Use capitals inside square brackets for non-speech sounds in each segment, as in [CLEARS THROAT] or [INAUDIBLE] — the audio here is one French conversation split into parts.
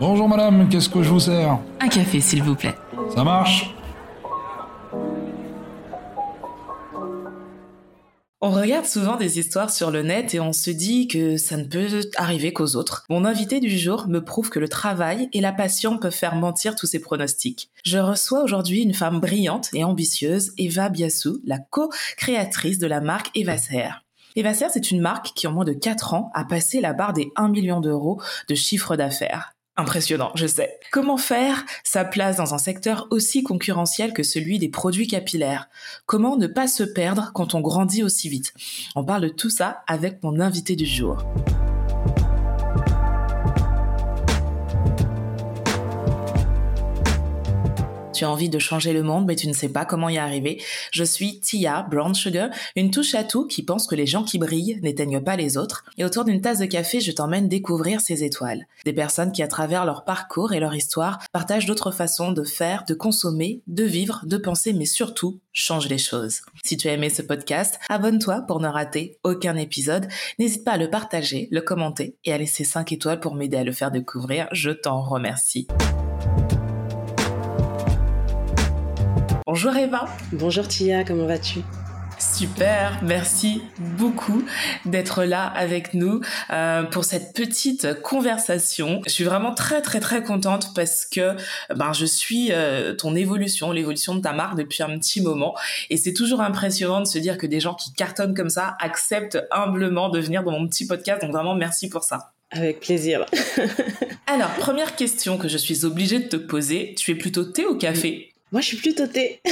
Bonjour madame, qu'est-ce que je vous sers Un café, s'il vous plaît. Ça marche On regarde souvent des histoires sur le net et on se dit que ça ne peut arriver qu'aux autres. Mon invité du jour me prouve que le travail et la passion peuvent faire mentir tous ces pronostics. Je reçois aujourd'hui une femme brillante et ambitieuse, Eva Biassou, la co-créatrice de la marque Evacer. Evacer, c'est une marque qui en moins de 4 ans a passé la barre des 1 million d'euros de chiffre d'affaires. Impressionnant, je sais. Comment faire sa place dans un secteur aussi concurrentiel que celui des produits capillaires? Comment ne pas se perdre quand on grandit aussi vite? On parle de tout ça avec mon invité du jour. Tu as envie de changer le monde, mais tu ne sais pas comment y arriver. Je suis Tia Brown Sugar, une touche à tout qui pense que les gens qui brillent n'éteignent pas les autres. Et autour d'une tasse de café, je t'emmène découvrir ces étoiles. Des personnes qui, à travers leur parcours et leur histoire, partagent d'autres façons de faire, de consommer, de vivre, de penser, mais surtout, changent les choses. Si tu as aimé ce podcast, abonne-toi pour ne rater aucun épisode. N'hésite pas à le partager, le commenter et à laisser 5 étoiles pour m'aider à le faire découvrir. Je t'en remercie. Bonjour Eva. Bonjour Tia, comment vas-tu? Super, merci beaucoup d'être là avec nous euh, pour cette petite conversation. Je suis vraiment très très très contente parce que ben je suis euh, ton évolution, l'évolution de ta marque depuis un petit moment et c'est toujours impressionnant de se dire que des gens qui cartonnent comme ça acceptent humblement de venir dans mon petit podcast. Donc vraiment merci pour ça. Avec plaisir. [LAUGHS] Alors, première question que je suis obligée de te poser, tu es plutôt thé ou café? Moi, je suis plutôt thé. [LAUGHS]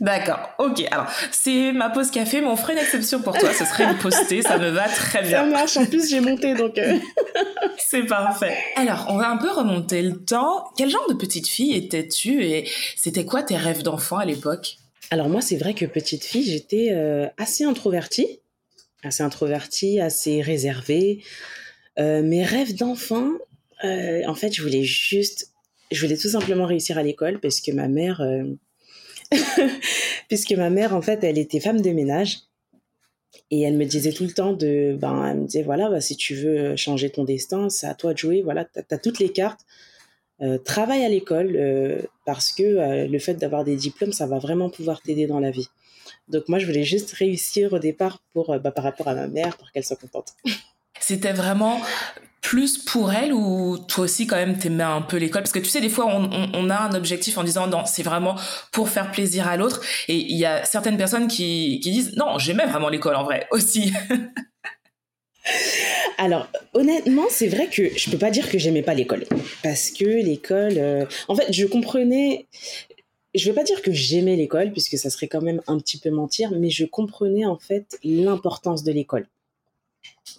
D'accord, ok. Alors, c'est ma pause café, mais on ferait une exception pour toi. Ce serait une pause thé, ça me va très bien. Ça marche, en plus j'ai monté, donc... Euh. [LAUGHS] c'est parfait. Alors, on va un peu remonter le temps. Quel genre de petite fille étais-tu et c'était quoi tes rêves d'enfant à l'époque? Alors moi, c'est vrai que petite fille, j'étais euh, assez introvertie. Assez introvertie, assez réservée. Euh, mes rêves d'enfant, en fait, je voulais juste je voulais tout simplement réussir à l'école parce que ma mère, euh, [LAUGHS] puisque ma mère, en fait, elle était femme de ménage. Et elle me disait tout le temps de, ben, elle me disait, voilà, bah, si tu veux changer ton destin, c'est à toi de jouer, voilà, tu as, toutes les cartes. Euh, travaille à l'école euh, parce que le fait d'avoir des diplômes, ça va vraiment pouvoir t'aider dans la vie. Donc moi, je voulais juste réussir au départ pour, bah, par rapport à ma mère, pour qu'elle soit contente. C'était vraiment plus pour elle ou toi aussi quand même t'aimais un peu l'école? Parce que tu sais des fois on, a un objectif en disant non c'est vraiment pour faire plaisir à l'autre et il y a certaines personnes qui, disent non j'aimais vraiment l'école en vrai aussi [LAUGHS] Alors, honnêtement, c'est vrai que je peux pas dire que j'aimais pas l'école. Parce que l'école. Euh, en fait, je comprenais. Je veux pas dire que j'aimais l'école, puisque ça serait quand même un petit peu mentir, mais je comprenais en fait l'importance de l'école.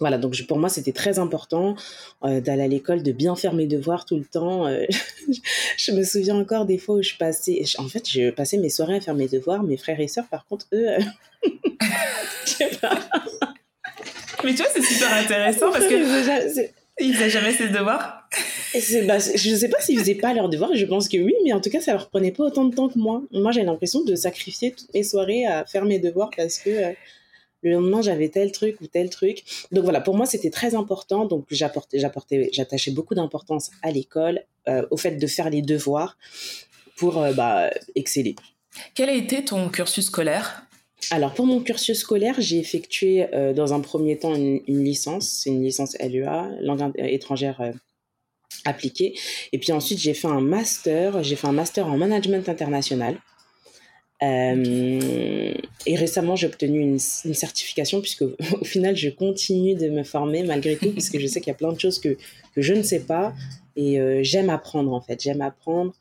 Voilà, donc pour moi, c'était très important euh, d'aller à l'école, de bien faire mes devoirs tout le temps. Euh, [LAUGHS] je me souviens encore des fois où je passais, en fait, je passais mes soirées à faire mes devoirs. Mes frères et sœurs, par contre, eux, euh, [LAUGHS] je sais pas. Mais tu vois, c'est super intéressant parce que [LAUGHS] ils faisaient jamais ses devoirs. Bah, je ne sais pas s'ils faisaient pas leurs devoirs, je pense que oui, mais en tout cas, ça leur prenait pas autant de temps que moi. Moi, j'ai l'impression de sacrifier toutes mes soirées à faire mes devoirs parce que le lendemain j'avais tel truc ou tel truc. Donc voilà, pour moi c'était très important. Donc j'apportais, j'apportais, j'attachais beaucoup d'importance à l'école, euh, au fait de faire les devoirs pour euh, bah, exceller. Quel a été ton cursus scolaire? Alors pour mon cursus scolaire, j'ai effectué euh, dans un premier temps une, licence, c'est une licence LEA, langue étrangère appliquée. Et puis ensuite j'ai fait un master, j'ai fait un master en management international. Euh, et récemment, j'ai obtenu une, certification, puisque [LAUGHS] au final, je continue de me former malgré tout, puisque je sais qu'il y a plein de choses que, que je ne sais pas. Et euh, j'aime apprendre, en fait. J'aime apprendre.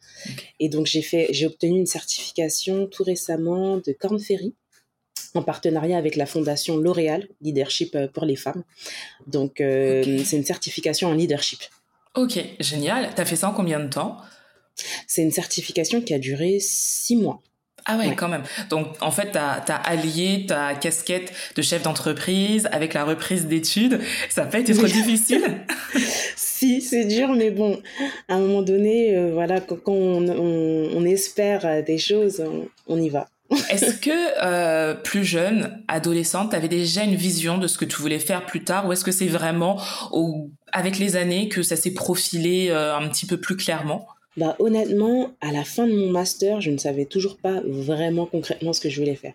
Et donc, j'ai, fait, j'ai obtenu une certification tout récemment de Corn Ferry, en partenariat avec la fondation L'Oréal, Leadership euh, pour les femmes. Donc, c'est une certification en leadership. Ok, génial. Tu as fait ça en combien de temps? C'est une certification qui a duré six mois. Ah ouais, quand même. Donc, en fait, tu as, allié ta casquette de chef d'entreprise avec la reprise d'études. Ça peut être trop [LAUGHS] difficile Si, c'est dur, mais bon, à un moment donné, euh, voilà, quand on, on, espère des choses, on, y va. [LAUGHS] Est-ce que euh, plus jeune, adolescente, tu avais déjà une vision de ce que tu voulais faire plus tard ou est-ce que c'est vraiment avec les années que ça s'est profilé euh, un petit peu plus clairement? Bah, Honnêtement, à la fin de mon master, je ne savais toujours pas vraiment concrètement ce que je voulais faire.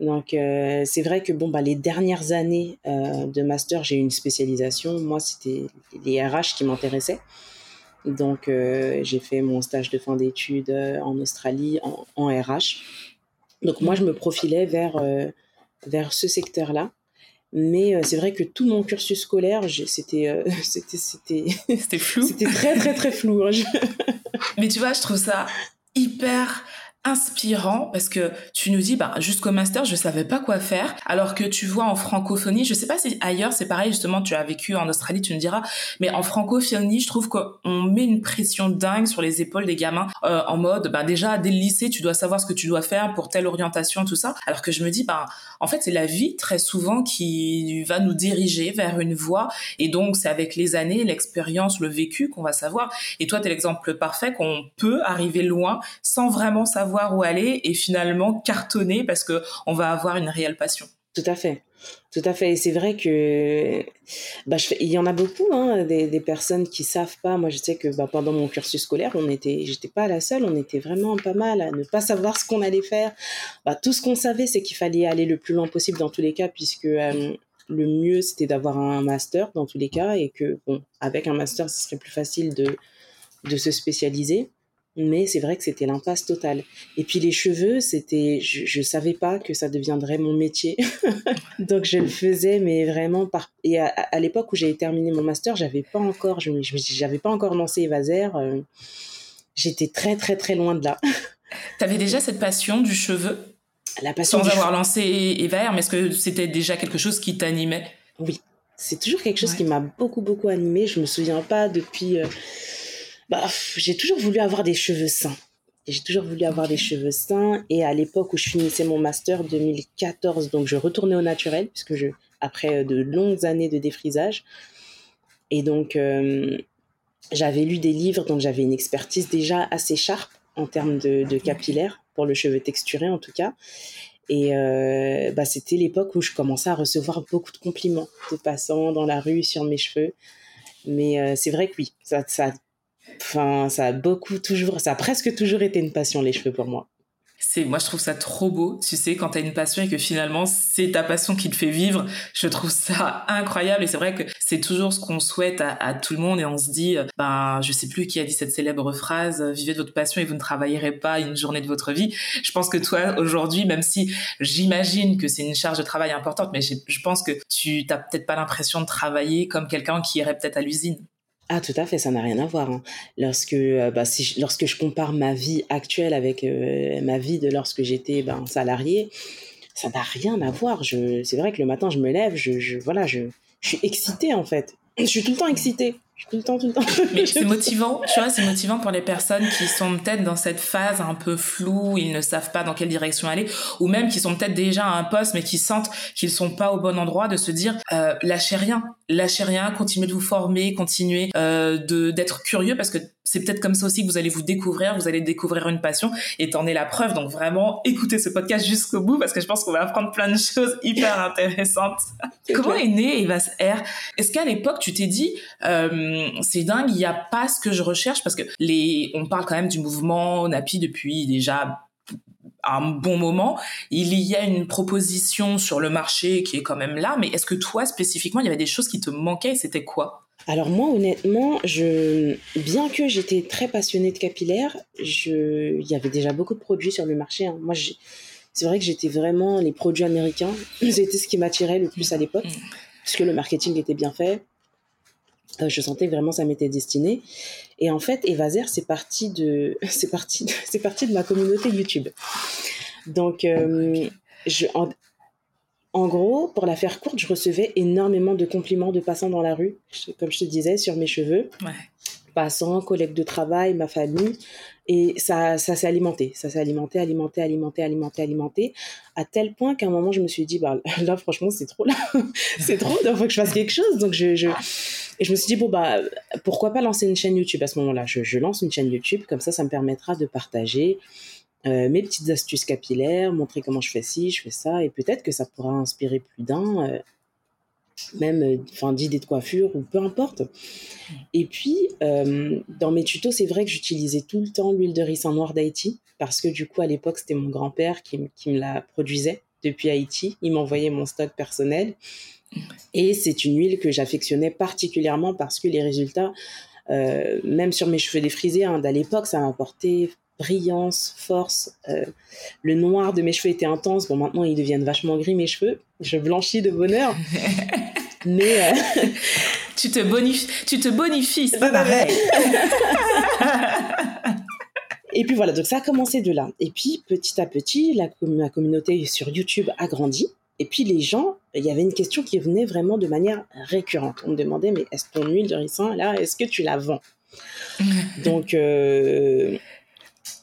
Donc euh, c'est vrai que bon bah les dernières années de master j'ai eu une spécialisation. Moi c'était les RH qui m'intéressaient. Donc, euh, j'ai fait mon stage de fin d'études euh, en Australie en, RH. Donc, moi, je me profilais vers, euh, vers ce secteur-là. Mais c'est vrai que tout mon cursus scolaire, [LAUGHS] c'était c'était c'était flou. C'était très très très flou. Hein. Mais tu vois, je trouve ça hyper inspirant parce que tu nous dis bah jusqu'au master je savais pas quoi faire. Alors que tu vois en francophonie je sais pas si ailleurs c'est pareil justement tu as vécu en Australie tu me diras mais en francophonie je trouve qu'on met une pression dingue sur les épaules des gamins euh, en mode bah déjà dès le lycée tu dois savoir ce que tu dois faire pour telle orientation tout ça. Alors que je me dis bah en fait c'est la vie très souvent qui va nous diriger vers une voie. Et donc c'est avec les années l'expérience le vécu qu'on va savoir. Et toi tu es l'exemple parfait qu'on peut arriver loin sans vraiment savoir où aller et finalement cartonner parce que on va avoir une réelle passion. Tout à fait. Tout à fait. Et c'est vrai que bah, il y en a beaucoup, hein, des, personnes qui savent pas. Moi, je sais que bah, pendant mon cursus scolaire, on était, j'étais pas la seule. On était vraiment pas mal à ne pas savoir ce qu'on allait faire. Bah, tout ce qu'on savait, c'est qu'il fallait aller le plus loin possible dans tous les cas, puisque euh, le mieux, c'était d'avoir un master dans tous les cas, et que bon, avec un master, ce serait plus facile de, de se spécialiser mais c'est vrai que c'était l'impasse totale. Et puis les cheveux, c'était, je, ne savais pas que ça deviendrait mon métier, [LAUGHS] donc je le faisais, mais vraiment par. Et à, l'époque où j'ai terminé mon master, j'avais pas encore, je, j'avais pas encore lancé Evaser. Euh, j'étais très très très loin de là. [LAUGHS] Tu avais déjà cette passion du cheveu La passion. Sans avoir lancé Evaser, mais est-ce que c'était déjà quelque chose qui t'animait? Oui, c'est toujours quelque chose qui m'a beaucoup beaucoup animé. Je me souviens pas depuis. Euh, bah, j'ai toujours voulu avoir des cheveux sains. J'ai toujours voulu avoir des cheveux sains. Et à l'époque où je finissais mon master 2014, donc je retournais au naturel, puisque je, après de longues années de défrisage. Et donc, euh, j'avais lu des livres, donc j'avais une expertise déjà assez sharp en termes de, de capillaire, pour le cheveu texturé en tout cas. Et euh, bah, c'était l'époque où je commençais à recevoir beaucoup de compliments de passants dans la rue sur mes cheveux. Mais euh, c'est vrai que oui, ça, ça Enfin, ça a beaucoup toujours, ça a presque toujours été une passion, les cheveux pour moi. C'est, moi, je trouve ça trop beau, tu sais, quand tu as une passion et que finalement, c'est ta passion qui te fait vivre. Je trouve ça [LAUGHS] incroyable et c'est vrai que c'est toujours ce qu'on souhaite à, tout le monde et on se dit, euh, ben, je sais plus qui a dit cette célèbre phrase, euh, vivez de votre passion et vous ne travaillerez pas une journée de votre vie. Je pense que toi, aujourd'hui, même si j'imagine que c'est une charge de travail importante, mais je pense que tu n'as peut-être pas l'impression de travailler comme quelqu'un qui irait peut-être à l'usine. Ah, tout à fait, ça n'a rien à voir. Hein. Lorsque, euh, bah, je, lorsque je compare ma vie actuelle avec euh, ma vie de lorsque j'étais ben, salarié, ça n'a rien à voir. C'est vrai que le matin, je me lève, je, je voilà, je, je suis excitée en fait. Je suis tout le temps excitée tout le temps, tout le temps. Mais [LAUGHS] c'est motivant, tu vois, c'est motivant pour les personnes qui sont peut-être dans cette phase un peu floue, ils ne savent pas dans quelle direction aller, ou même qui sont peut-être déjà à un poste mais qui sentent qu'ils sont pas au bon endroit, de se dire euh, lâchez rien, lâchez rien, continuez de vous former, continuez euh, de d'être curieux parce que c'est peut-être comme ça aussi que vous allez vous découvrir, vous allez découvrir une passion et t'en es la preuve. Donc vraiment, écoutez ce podcast jusqu'au bout parce que je pense qu'on va apprendre plein de choses hyper [LAUGHS] intéressantes. Comment est né Evas R? Est-ce qu'à l'époque tu t'es dit euh, c'est dingue, il n'y a pas ce que je recherche? Parce que les, on parle quand même du mouvement NAPI depuis déjà un bon moment. Il y a une proposition sur le marché qui est quand même là, mais est-ce que toi spécifiquement, il y avait des choses qui te manquaient? Et c'était quoi? Alors moi, honnêtement, je, bien que j'étais très passionnée de capillaire, je, il y avait déjà beaucoup de produits sur le marché. Hein. Moi, c'est vrai que j'étais vraiment les produits américains. [LAUGHS] C'était ce qui m'attirait le plus à l'époque, mm. puisque le marketing était bien fait. Euh, je sentais vraiment ça m'était destiné. Et en fait, Evaser, c'est parti de, [LAUGHS] c'est parti, [LAUGHS] c'est parti de ma communauté YouTube. Donc, euh, je, en gros, pour la faire courte, je recevais énormément de compliments de passants dans la rue, comme je te disais, sur mes cheveux. Passants, collègues de travail, ma famille. Et ça, ça s'est alimenté. Ça s'est alimenté, alimenté, alimenté, alimenté, alimenté. À tel point qu'à un moment, je me suis dit, bah, [LAUGHS] là, franchement, c'est trop là. [LAUGHS] c'est trop, il faut que je fasse quelque chose. Donc, je, je, et je me suis dit, bon, bah, pourquoi pas lancer une chaîne YouTube à ce moment-là? Je, je lance une chaîne YouTube, comme ça, ça me permettra de partager mes petites astuces capillaires, montrer comment je fais ci, je fais ça, et peut-être que ça pourra inspirer plus d'un, même enfin d'idées de coiffure ou peu importe. Et puis dans mes tutos, c'est vrai que j'utilisais tout le temps l'huile de riz en noir d'Haïti parce que du coup à l'époque c'était mon grand-père qui, qui me la produisait depuis Haïti. Il m'envoyait mon stock personnel. Et c'est une huile que j'affectionnais particulièrement parce que les résultats, euh, même sur mes cheveux défrisés, hein, d'à l'époque, ça m'apportait brillance, force. Euh, le noir de mes cheveux était intense. Bon, maintenant, ils deviennent vachement gris, mes cheveux. Je blanchis de bonheur. [LAUGHS] Mais. Euh, [LAUGHS] tu te bonifies, tu te bonifies, c'est pas pareil. [LAUGHS] Et puis voilà, donc ça a commencé de là. Et puis petit à petit, la, la communauté sur YouTube a grandi. Et puis les gens, il y avait une question qui venait vraiment de manière récurrente. On me demandait, mais est-ce ton huile de ricin, là, est-ce que tu la vends? Donc, euh,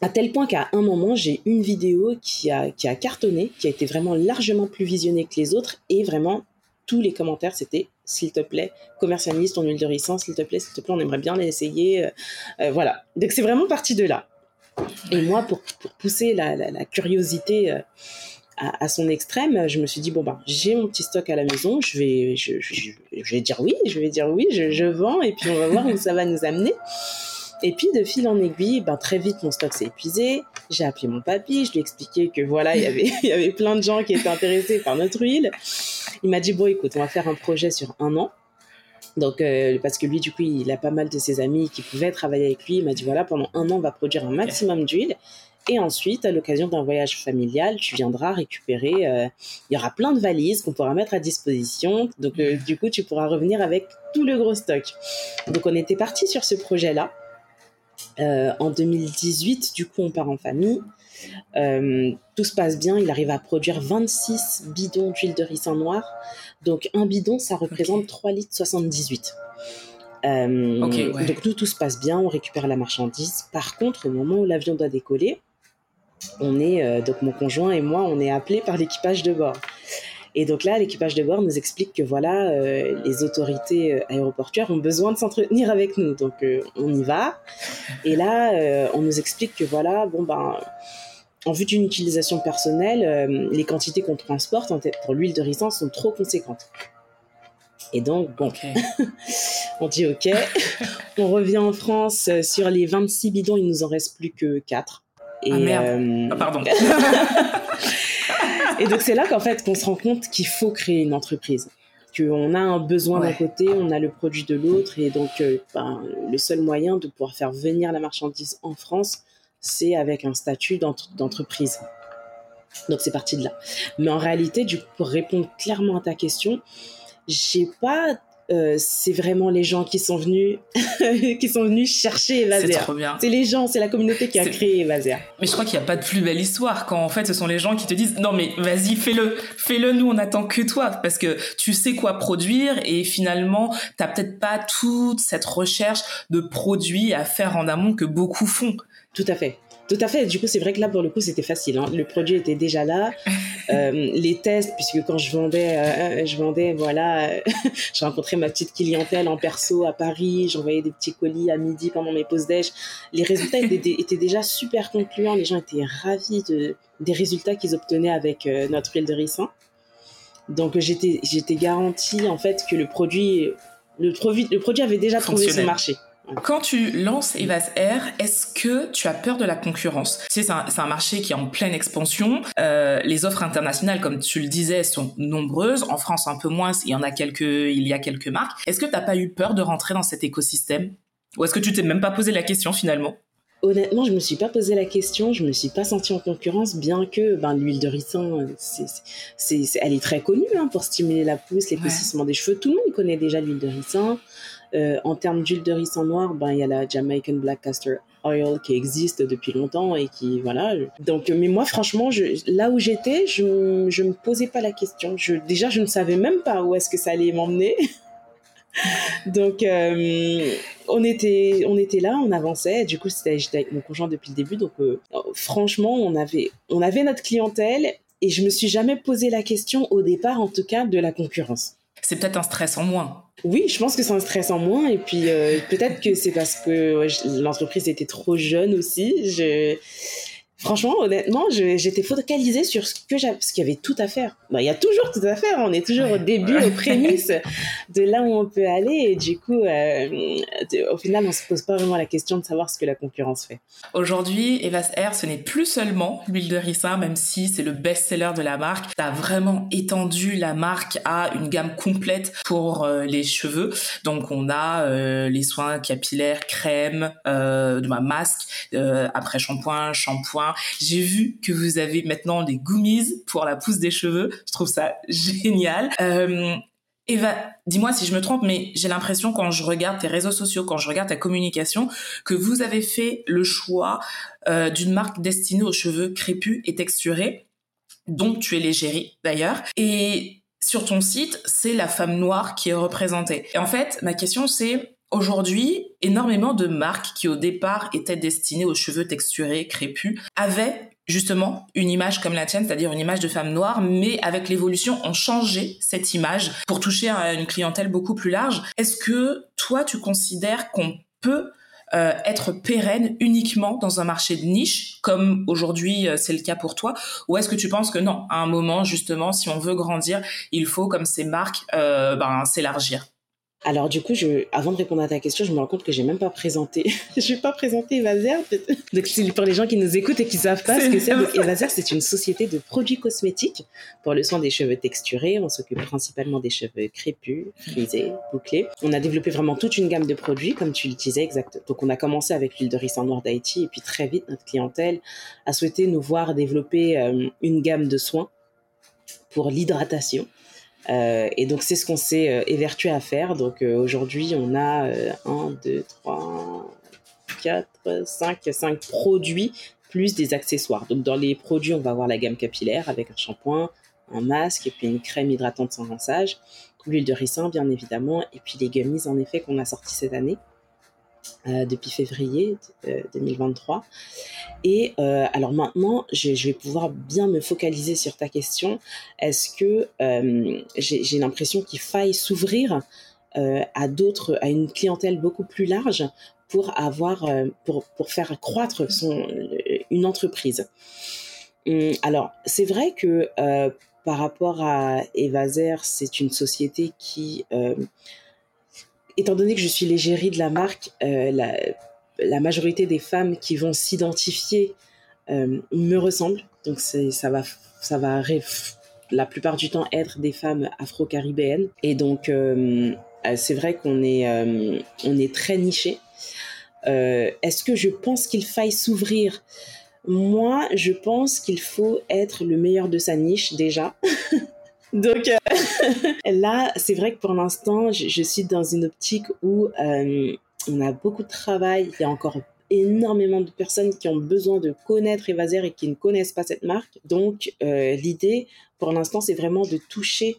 à tel point qu'à un moment, j'ai une vidéo qui a, qui a cartonné, qui a été vraiment largement plus visionnée que les autres, et vraiment, tous les commentaires, c'était s'il te plaît, commercialise ton huile de ricin, s'il te plaît, s'il te plaît, on aimerait bien l'essayer. Euh, euh, voilà. Donc c'est vraiment parti de là. Et moi, pour, pousser la, curiosité à, son extrême, je me suis dit bon ben j'ai mon petit stock à la maison, je vais je, vais dire oui, je vais dire oui, je, vends et puis on va voir où ça va nous amener. Et puis de fil en aiguille, ben très vite mon stock s'est épuisé. J'ai appelé mon papy, je lui ai expliqué que voilà il y avait [LAUGHS] il y avait plein de gens qui étaient intéressés par notre huile. Il m'a dit bon écoute on va faire un projet sur un an. Donc, euh, parce que lui, du coup, il a pas mal de ses amis qui pouvaient travailler avec lui. Il m'a dit voilà, pendant un an, on va produire un maximum d'huile. Et ensuite, à l'occasion d'un voyage familial, tu viendras récupérer. Euh, il y aura plein de valises qu'on pourra mettre à disposition. Donc, euh, du coup, tu pourras revenir avec tout le gros stock. Donc, on était parti sur ce projet-là. Euh, en 2018, du coup, on part en famille. tout se passe bien. Il arrive à produire 26 bidons d'huile de ricin noir. Donc, un bidon, ça représente 3 litres 78. Donc tout, tout se passe bien, on récupère la marchandise. Par contre, au moment où l'avion doit décoller, on est, euh, donc mon conjoint et moi, on est appelés par l'équipage de bord. Et donc là, l'équipage de bord nous explique que voilà, euh, les autorités euh, aéroportuaires ont besoin de s'entretenir avec nous. Donc on y va. Et là, on nous explique que voilà, bon ben, en vue d'une utilisation personnelle, les quantités qu'on transporte pour l'huile de ricin sont trop conséquentes. Et donc, bon, [LAUGHS] on dit OK. [LAUGHS] on revient en France. Sur les 26 bidons, il nous en reste plus que 4. Et, ah merde. Euh, ah, pardon. [LAUGHS] et donc c'est là qu'en fait qu'on se rend compte qu'il faut créer une entreprise. Qu'on a un besoin d'un côté, on a le produit de l'autre, et donc euh, ben, le seul moyen de pouvoir faire venir la marchandise en France, c'est avec un statut d'entreprise. Donc c'est parti de là. Mais en réalité, du pour répondre clairement à ta question, j'ai pas euh, c'est vraiment les gens qui sont venus [LAUGHS] qui sont venus chercher Evaser. C'est trop bien. C'est les gens, c'est la communauté qui a créé Evaser. Mais je crois qu'il n'y a pas de plus belle histoire quand en fait ce sont les gens qui te disent non mais vas-y fais-le, fais-le, nous on attend que toi parce que tu sais quoi produire et finalement t'as peut-être pas toute cette recherche de produits à faire en amont que beaucoup font. Tout à fait. Tout à fait. Du coup, c'est vrai que là, pour le coup, c'était facile. Hein. Le produit était déjà là. [LAUGHS] Euh, les tests, puisque quand je vendais, euh, je vendais, voilà, [LAUGHS] je rencontrais ma petite clientèle en perso à Paris. J'envoyais des petits colis à midi pendant mes pauses déj. Les résultats étaient, déjà super concluants. Les gens étaient ravis de, des résultats qu'ils obtenaient avec euh, notre huile de ricin. Donc, j'étais, j'étais garantie, en fait, que le produit, le produit, le produit avait déjà trouvé son marché. Quand tu lances Evas Air, est-ce que tu as peur de la concurrence? Tu sais, c'est un, marché qui est en pleine expansion. Euh, les offres internationales, comme tu le disais, sont nombreuses. En France, un peu moins. Il y en a quelques, il y a quelques marques. Est-ce que tu n'as pas eu peur de rentrer dans cet écosystème? Ou est-ce que tu t'es même pas posé la question finalement? Honnêtement, je me suis pas posé la question, je me suis pas sentie en concurrence, bien que ben, l'huile de ricin, c'est, elle est très connue hein, pour stimuler la pousse, l'épaississement des cheveux. Tout le monde connaît déjà l'huile de ricin. Euh, en termes d'huile de riz en noir, ben il y a la Jamaican Black Castor Oil qui existe depuis longtemps et qui voilà. Donc, mais moi franchement, là où j'étais, je je me posais pas la question. Je, déjà, je ne savais même pas où est-ce que ça allait m'emmener. [LAUGHS] Donc, euh, on, était, on était là, on avançait. Du coup, j'étais avec mon conjoint depuis le début. Donc, euh, franchement, on avait, on avait notre clientèle et je me suis jamais posé la question, au départ en tout cas, de la concurrence. C'est peut-être un stress en moins. Oui, je pense que c'est un stress en moins. Et puis, euh, peut-être que c'est parce que l'entreprise était trop jeune aussi. Je... Franchement, honnêtement, j'étais focalisée sur ce que j'avais, qu'il y avait tout à faire. Bah, il y a toujours tout à faire. On est toujours au début, aux prémices de là où on peut aller. Et du coup, euh, au final, on se pose pas vraiment la question de savoir ce que la concurrence fait. Aujourd'hui, Evas Air, ce n'est plus seulement l'huile de ricin, même si c'est le best-seller de la marque. Tu as vraiment étendu la marque à une gamme complète pour euh, les cheveux. Donc, on a euh, les soins capillaires, crème, de ma masque, après shampoing, shampoing j'ai vu que vous avez maintenant des gummies pour la pousse des cheveux. Je trouve ça génial. Euh, Eva, dis-moi si je me trompe, mais j'ai l'impression quand je regarde tes réseaux sociaux, quand je regarde ta communication, que vous avez fait le choix euh, d'une marque destinée aux cheveux crépus et texturés, dont tu es l'égérie d'ailleurs. Et sur ton site, c'est la femme noire qui est représentée. Et en fait, ma question c'est, Aujourd'hui, énormément de marques qui au départ étaient destinées aux cheveux texturés, crépus, avaient justement une image comme la tienne, c'est-à-dire une image de femme noire, mais avec l'évolution, ont changé cette image pour toucher à une clientèle beaucoup plus large. Est-ce que toi, tu considères qu'on peut euh, être pérenne uniquement dans un marché de niche, comme aujourd'hui euh, c'est le cas pour toi, ou est-ce que tu penses que non, à un moment justement, si on veut grandir, il faut, comme ces marques, euh, ben, s'élargir? Alors du coup, je, avant de répondre à ta question, je me rends compte que j'ai même pas présenté. [LAUGHS] je n'ai pas présenté Evazer. Donc c'est pour les gens qui nous écoutent et qui savent pas ce que c'est. Evazer, c'est une société de produits cosmétiques pour le soin des cheveux texturés. On s'occupe principalement des cheveux crépus, frisés, bouclés. On a développé vraiment toute une gamme de produits, comme tu le disais exact. Donc on a commencé avec l'huile de riz en noir d'Haïti et puis très vite notre clientèle a souhaité nous voir développer euh, une gamme de soins pour l'hydratation euh, et donc, c'est ce qu'on s'est euh, évertué à faire. Donc, euh, aujourd'hui, on a 1, 2, 3, 4, 5, 5 produits plus des accessoires. Donc, dans les produits, on va avoir la gamme capillaire avec un shampoing, un masque et puis une crème hydratante sans rinçage, l'huile de ricin, bien évidemment, et puis les gummies, en effet, qu'on a sorti cette année. Euh, depuis février 2023. Euh, Et euh, alors maintenant, je, vais pouvoir bien me focaliser sur ta question. Est-ce que j'ai l'impression qu'il faille s'ouvrir à d'autres, à une clientèle beaucoup plus large pour avoir, pour, pour faire croître son, une entreprise? Hum, alors, c'est vrai que par rapport à Evaser, c'est une société qui étant donné que je suis l'égérie de la marque, euh, la, majorité des femmes qui vont s'identifier euh, me ressemblent. Donc ça va, ça va la plupart du temps être des femmes afro-caribéennes. Et donc euh, c'est vrai qu'on est, on est très niché. Est-ce que je pense qu'il faille s'ouvrir? Moi, je pense qu'il faut être le meilleur de sa niche déjà. [LAUGHS] Donc [LAUGHS] là, c'est vrai que pour l'instant, je, suis dans une optique où euh, on a beaucoup de travail. Il y a encore énormément de personnes qui ont besoin de connaître Evaser et qui ne connaissent pas cette marque. Donc euh, l'idée, pour l'instant, c'est vraiment de toucher,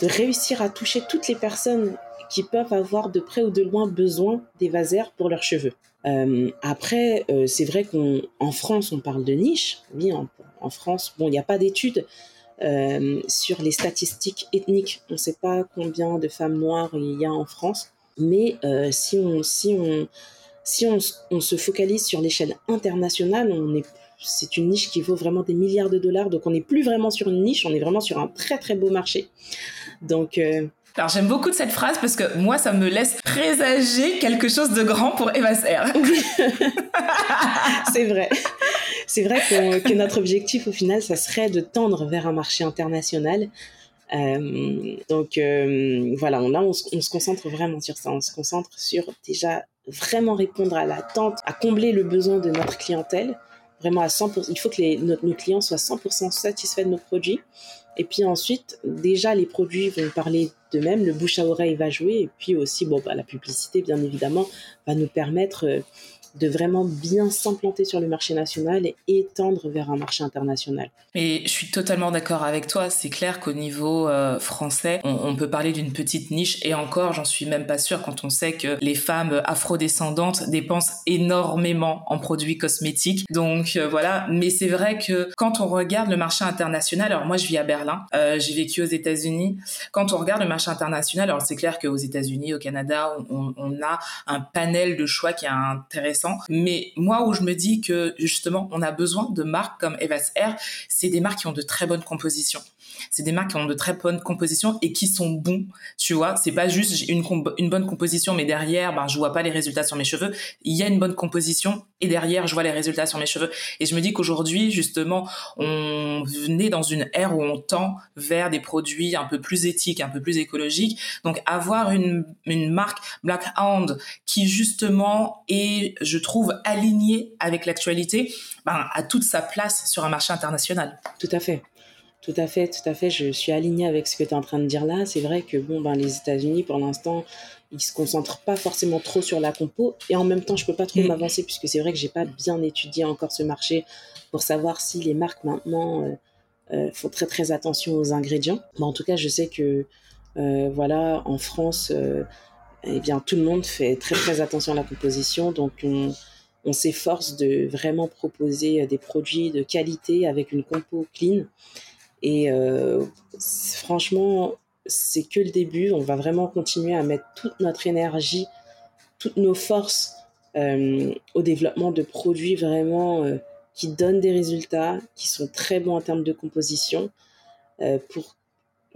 de réussir à toucher toutes les personnes qui peuvent avoir de près ou de loin besoin d'Evaser pour leurs cheveux. après, c'est vrai qu'en France, on parle de niche. Oui, en France, bon, il n'y a pas d'études euh, sur les statistiques ethniques. On ne sait pas combien de femmes noires il y a en France, mais euh, si, on, si, on, si on, on se focalise sur l'échelle internationale, on est c'est une niche qui vaut vraiment des milliards de dollars. Donc on n'est plus vraiment sur une niche, on est vraiment sur un très très beau marché. Donc euh, alors j'aime beaucoup cette phrase parce que moi ça me laisse présager quelque chose de grand pour Eva Serre. [LAUGHS] c'est vrai. [LAUGHS] C'est vrai que, notre objectif au final, ça serait de tendre vers un marché international. Euh, donc euh, voilà, là on, se concentre vraiment sur ça. On se concentre sur déjà vraiment répondre à l'attente, à combler le besoin de notre clientèle. Vraiment à 100%. Il faut que nos clients soient 100% satisfaits de nos produits. Et puis ensuite, déjà, les produits vont parler d'eux-mêmes, le bouche à oreille va jouer, et puis aussi, bon, bah, la publicité, bien évidemment, va nous permettre euh, de vraiment bien s'implanter sur le marché national et tendre vers un marché international. Et je suis totalement d'accord avec toi. C'est clair qu'au niveau euh, français, on, peut parler d'une petite niche et encore, j'en suis même pas sûre quand on sait que les femmes afrodescendantes dépensent énormément en produits cosmétiques. Donc euh, voilà. Mais c'est vrai que quand on regarde le marché international, alors moi je vis à Berlin, euh, j'ai vécu aux États-Unis. Quand on regarde le marché international, alors c'est clair qu'aux États-Unis, au Canada, on a un panel de choix qui est intéressant Mais moi, où je me dis que justement, on a besoin de marques comme Evas Air, c'est des marques qui ont de très bonnes compositions c'est des marques qui ont de très bonnes compositions et qui sont bons, tu vois. C'est pas juste une, une bonne composition, mais derrière, ben, je vois pas les résultats sur mes cheveux. Il y a une bonne composition et derrière, je vois les résultats sur mes cheveux. Et je me dis qu'aujourd'hui, justement, on venait dans une ère où on tend vers des produits un peu plus éthiques, un peu plus écologiques. Donc, avoir une, une marque Black Hound qui, justement, est, je trouve, alignée avec l'actualité, ben, a toute sa place sur un marché international. Tout à fait. Tout à fait, tout à fait. Je suis alignée avec ce que tu es en train de dire là. C'est vrai que bon, ben, les États-Unis, pour l'instant, ils se concentrent pas forcément trop sur la compo. Et en même temps, je peux pas trop mm. m'avancer puisque c'est vrai que j'ai pas bien étudié encore ce marché pour savoir si les marques maintenant euh, euh, font très très attention aux ingrédients. Mais en tout cas, je sais que euh, voilà, en France, eh bien, tout le monde fait très très attention à la composition. Donc, on, on s'efforce de vraiment proposer des produits de qualité avec une compo clean. Et euh, franchement, c'est que le début. On va vraiment continuer à mettre toute notre énergie, toutes nos forces euh, au développement de produits vraiment euh, qui donnent des résultats, qui sont très bons en termes de composition. pour,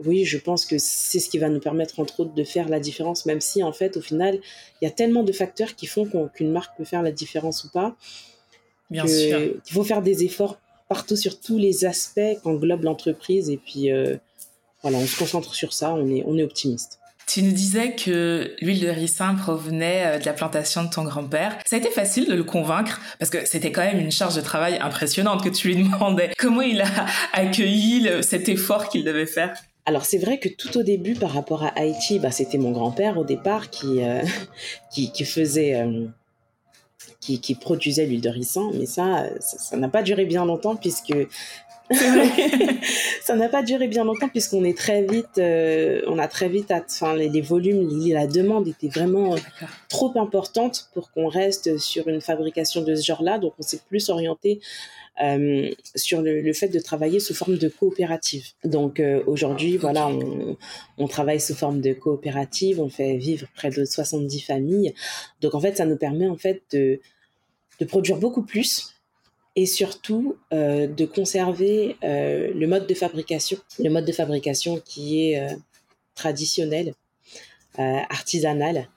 oui, je pense que c'est ce qui va nous permettre, entre autres, de faire la différence, même si, en fait, au final, il y a tellement de facteurs qui font qu'une marque peut faire la différence ou pas. Bien sûr. Il faut faire des efforts partout sur tous les aspects qu'englobe l'entreprise. Et puis, euh, voilà, on se concentre sur ça, on est, on est optimiste. Tu nous disais que l'huile de ricin provenait euh, de la plantation de ton grand-père. Ça a été facile de le convaincre parce que c'était quand même une charge de travail impressionnante que tu lui demandais. Comment il a accueilli cet effort qu'il devait faire? Alors c'est vrai que tout au début par rapport à Haïti, bah, c'était mon grand-père au départ qui, euh, [LAUGHS] qui, qui, faisait qui, produisait l'huile de ricin, mais ça, ça n'a pas duré bien longtemps puisque [LAUGHS] ça n'a pas duré bien longtemps puisqu'on est très vite, euh, on a très vite, enfin les, volumes, la demande était vraiment trop importante pour qu'on reste sur une fabrication de ce genre-là. Donc on s'est plus orienté euh, sur le, fait de travailler sous forme de coopérative. Donc euh, aujourd'hui, voilà, on, on, travaille sous forme de coopérative, on fait vivre près de 70 familles. Donc en fait, ça nous permet en fait de de produire beaucoup plus et surtout euh, de conserver euh, le mode de fabrication, le mode de fabrication qui est euh, traditionnel, artisanal,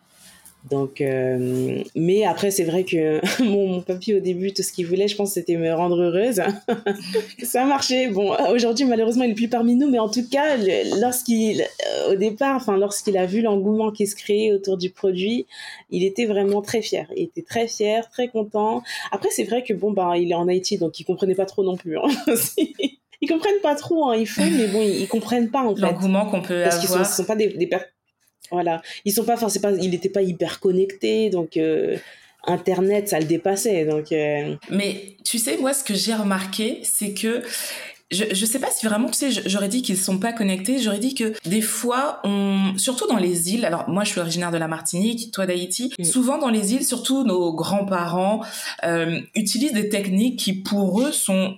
donc, euh, mais après, c'est vrai que [LAUGHS] mon, mon, papy, au début, tout ce qu'il voulait, je pense, c'était me rendre heureuse. [LAUGHS] ça a marché. Bon, aujourd'hui, malheureusement, il n'est plus parmi nous, mais en tout cas, lorsqu'il, euh, au départ, enfin, lorsqu'il a vu l'engouement qui se créait autour du produit, il était vraiment très fier. Il était très fier, très content. Après, c'est vrai que bon, bah, il est en Haïti, donc il comprenait pas trop non plus. Hein. [LAUGHS] ils comprennent pas trop, hein, il faut, mais bon, ils, comprennent pas en fait. L'engouement qu'on peut Parce avoir. Parce qu'ils sont, sont pas des, des, voilà. Ils sont pas forcément, il n'était pas hyper connecté, donc euh, Internet, ça le dépassait. Donc, euh. Mais tu sais, moi, ce que j'ai remarqué, c'est que je, je sais pas si vraiment, tu sais, j'aurais dit qu'ils sont pas connectés. J'aurais dit que des fois, on, surtout dans les îles. Alors moi, je suis originaire de la Martinique, toi d'Haïti. Mm. Souvent dans les îles, surtout nos grands-parents euh, utilisent des techniques qui pour eux sont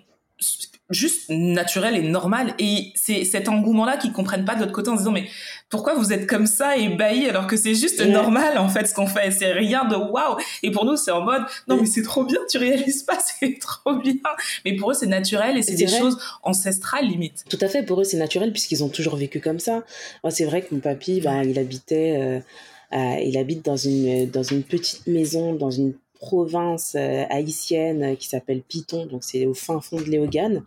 juste naturel et normal. Et c'est cet engouement là qu'ils comprennent pas de l'autre côté en se disant mais pourquoi vous êtes comme ça ébahis alors que c'est juste normal en fait ce qu'on fait? C'est rien de waouh! Et pour nous c'est en mode non mais c'est trop bien tu réalises pas [LAUGHS] c'est trop bien! Mais pour eux c'est naturel et c'est des choses ancestrales limite. Tout à fait pour eux c'est naturel puisqu'ils ont toujours vécu comme ça. Moi c'est vrai que mon papy ben, il habitait euh, euh, il habite dans une dans une petite maison dans une province euh, haïtienne qui s'appelle Piton, donc c'est au fin fond de Léogane.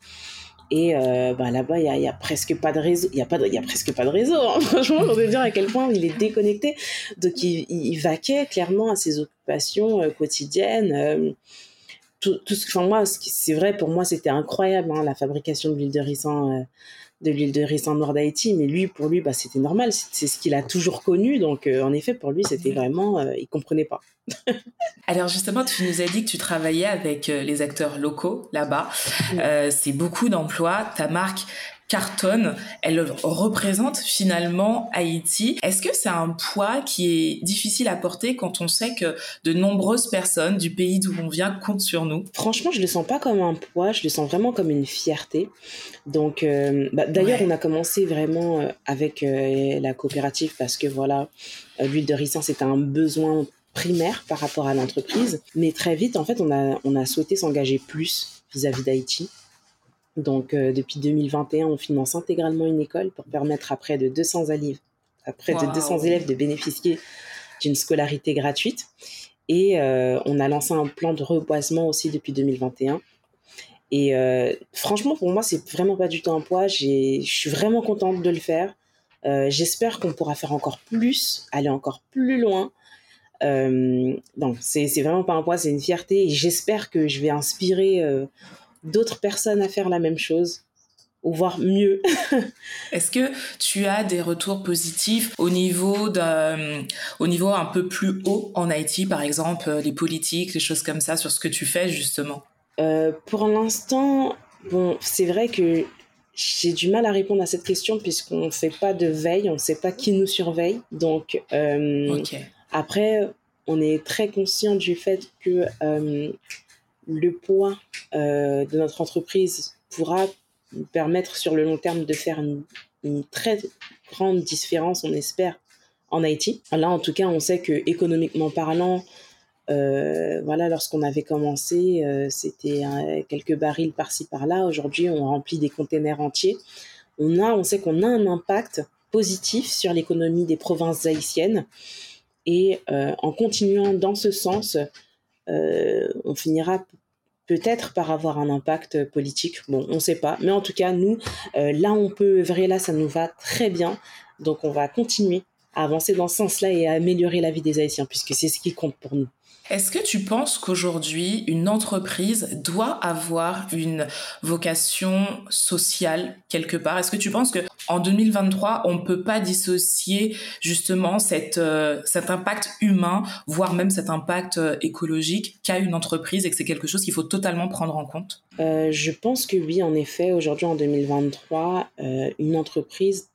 Et euh, bah, là-bas, il y a, presque pas de réseau. Il y a pas, il y a presque pas de réseau. Hein. [LAUGHS] Franchement, on peut dire à quel point il est déconnecté. Donc, il, vaquait clairement à ses occupations euh, quotidiennes. tout, tout ce, enfin moi, c'est vrai pour moi, c'était incroyable hein, la fabrication de l'huile de ricin de l'île de riz en nord d'Haïti, mais lui, pour lui, bah, c'était normal, c'est ce qu'il a toujours connu, donc euh, en effet, pour lui, c'était vraiment, euh, il comprenait pas. [LAUGHS] Alors justement, tu nous as dit que tu travaillais avec euh, les acteurs locaux là-bas. c'est beaucoup d'emplois. Ta marque, cartonne, elle représente finalement Haïti. Est-ce que c'est un poids qui est difficile à porter quand on sait que de nombreuses personnes du pays d'où on vient comptent sur nous? Franchement, je le sens pas comme un poids, je le sens vraiment comme une fierté. Donc, euh, bah, d'ailleurs, on a commencé vraiment euh, avec euh, la coopérative parce que voilà, l'huile de ricin, c'était un besoin primaire par rapport à l'entreprise. Mais très vite, en fait, on a, on a souhaité s'engager plus vis-à-vis d'Haïti. Donc, euh, depuis 2021, on finance intégralement une école pour permettre à près de 200 élèves, à près de 200 élèves de bénéficier d'une scolarité gratuite. Et euh, on a lancé un plan de reboisement aussi depuis 2021. Et euh, franchement, pour moi, c'est vraiment pas du tout un poids. Je suis vraiment contente de le faire. J'espère qu'on pourra faire encore plus, aller encore plus loin. Non, c'est vraiment pas un poids, c'est une fierté. Et j'espère que je vais inspirer d'autres personnes à faire la même chose ou voire mieux. [LAUGHS] Est-ce que tu as des retours positifs au niveau d'un, au niveau un peu plus haut en Haïti, par exemple, les politiques, les choses comme ça, sur ce que tu fais justement? Euh, Pour l'instant, bon, c'est vrai que j'ai du mal à répondre à cette question puisqu'on ne fait pas de veille, on ne sait pas qui nous surveille. Donc, euh, après, on est très conscient du fait que euh, le poids de notre entreprise pourra permettre sur le long terme de faire une, très grande différence, on espère, en Haïti. Là, en tout cas, on sait que économiquement parlant, euh, voilà, lorsqu'on avait commencé, euh, c'était quelques barils par-ci par-là. Aujourd'hui, on remplit des containers entiers. On a, on sait qu'on a un impact positif sur l'économie des provinces haïtiennes. Et euh, en continuant dans ce sens, on finira peut-être par avoir un impact politique. Bon, on ne sait pas. Mais en tout cas, nous, euh, là, on peut œuvrer, là, ça nous va très bien. Donc, on va continuer à avancer dans ce sens-là et à améliorer la vie des Haïtiens, puisque c'est ce qui compte pour nous. Est-ce que tu penses qu'aujourd'hui, une entreprise doit avoir une vocation sociale quelque part? Est-ce que tu penses que en 2023, on ne peut pas dissocier justement euh, cet impact humain, voire même cet impact euh, écologique qu'a une entreprise et que c'est quelque chose qu'il faut totalement prendre en compte? Euh, Je pense que oui, en effet, aujourd'hui en 2023, une entreprise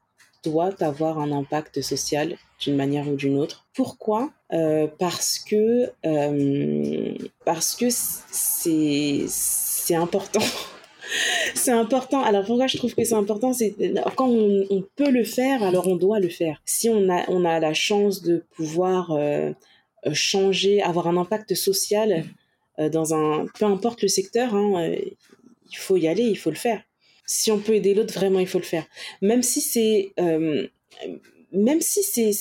doit avoir un impact social d'une manière ou d'une autre. Pourquoi? Euh, Parce que euh, parce que c'est c'est important. [LAUGHS] c'est important. Alors pourquoi je trouve que c'est important? C'est quand on, peut le faire, alors on doit le faire. Si on a on a la chance de pouvoir euh, changer, avoir un impact social dans un peu importe le secteur, hein, il faut y aller, il faut le faire. Si on peut aider l'autre, vraiment, il faut le faire. Même si c'est même si c'est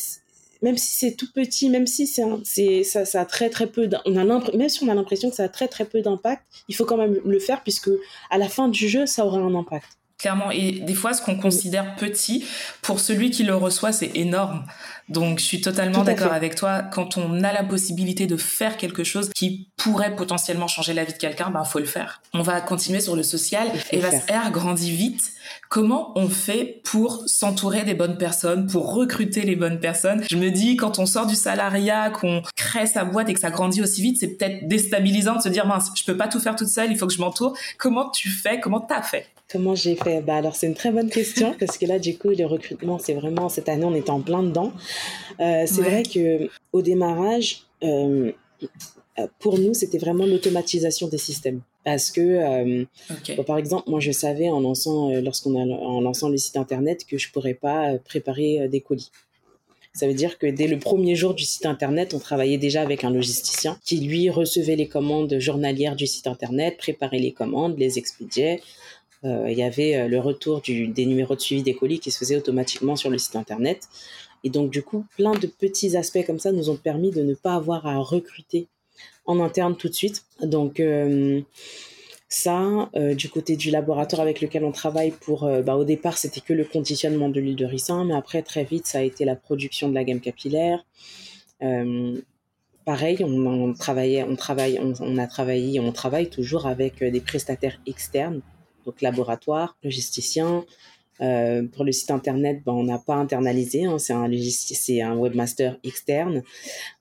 même si c'est tout petit, même si c'est ça, ça a très très peu, on a même si on a l'impression que ça a très très peu d'impact, il faut quand même le faire puisque à la fin du jeu, ça aura un impact. Clairement, et des fois, ce qu'on considère petit, pour celui qui le reçoit, c'est énorme. Donc, je suis totalement d'accord avec toi. Quand on a la possibilité de faire quelque chose qui pourrait potentiellement changer la vie de quelqu'un, ben, faut le faire. On va continuer sur le social. Eva R grandit vite. Comment on fait pour s'entourer des bonnes personnes, pour recruter les bonnes personnes? Je me dis, quand on sort du salariat, qu'on crée sa boîte et que ça grandit aussi vite, c'est peut-être déstabilisant de se dire, mince, je peux pas tout faire toute seule, il faut que je m'entoure. Comment tu fais? Comment t'as fait? Comment j'ai fait bah alors c'est une très bonne question [LAUGHS] parce que là du coup le recrutement c'est vraiment cette année on est en plein dedans. Euh, c'est vrai que au démarrage euh, pour nous c'était vraiment l'automatisation des systèmes parce que euh, par exemple moi je savais en lançant lorsqu'on a en lançant le site internet que je pourrais pas préparer des colis. Ça veut dire que dès le premier jour du site internet, on travaillait déjà avec un logisticien qui lui recevait les commandes journalières du site internet, préparait les commandes, les expédiait, il y avait euh, le retour des numéros de suivi des colis qui se faisait automatiquement sur le site internet. Et donc, du coup, plein de petits aspects comme ça nous ont permis de ne pas avoir à recruter en interne tout de suite. Donc, euh, ça, du côté du laboratoire avec lequel on travaille, pour, bah, au départ, c'était que le conditionnement de l'huile de ricin, mais après, très vite, ça a été la production de la gamme capillaire. pareil, on, on, travaille, on, a travaillé, on travaille toujours avec des prestataires externes donc laboratoire, logisticien. Euh, pour le site internet, ben, on n'a pas internalisé, hein, c'est un un webmaster externe.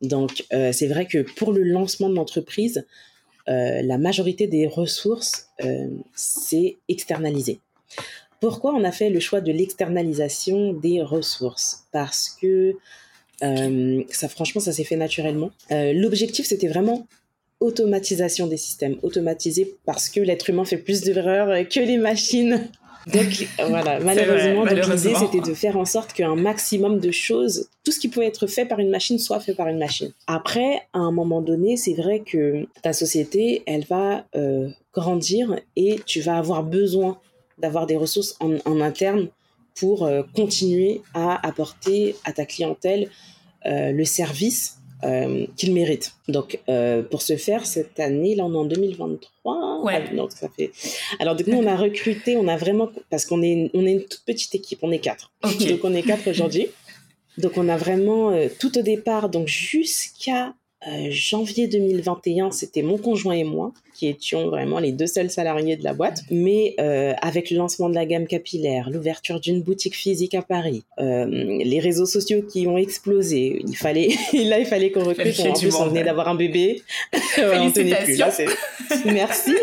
Donc euh, c'est vrai que pour le lancement de l'entreprise, euh, la majorité des ressources c'est externalisé. Pourquoi on a fait le choix de l'externalisation des ressources? Parce que ça, franchement, ça s'est fait naturellement. L'objectif, c'était vraiment automatisation des systèmes, automatisé parce que l'être humain fait plus d'erreurs que les machines. Donc voilà, malheureusement, l'idée c'était de faire en sorte qu'un maximum de choses, tout ce qui pouvait être fait par une machine, soit fait par une machine. Après, à un moment donné, c'est vrai que ta société, elle va euh, grandir et tu vas avoir besoin d'avoir des ressources en, interne pour euh, continuer à apporter à ta clientèle euh, le service euh, qu'il mérite. Donc, euh, pour ce faire, cette année, là, on est en 2023. Ouais. Ah, ça fait... Alors, du coup, on a recruté, on a vraiment, parce qu'on est, on est une toute petite équipe, on est quatre. donc, on est quatre aujourd'hui. Donc, on a vraiment, tout au départ, donc jusqu'à euh, janvier 2021, c'était mon conjoint et moi qui étions vraiment les deux seuls salariés de la boîte. Mais euh, avec le lancement de la gamme capillaire, l'ouverture d'une boutique physique à Paris, euh, les réseaux sociaux qui ont explosé, il fallait [LAUGHS] là il fallait qu'on recrute. En plus, on venait d'avoir un bébé. [LAUGHS] Félicitations. [LAUGHS] Merci.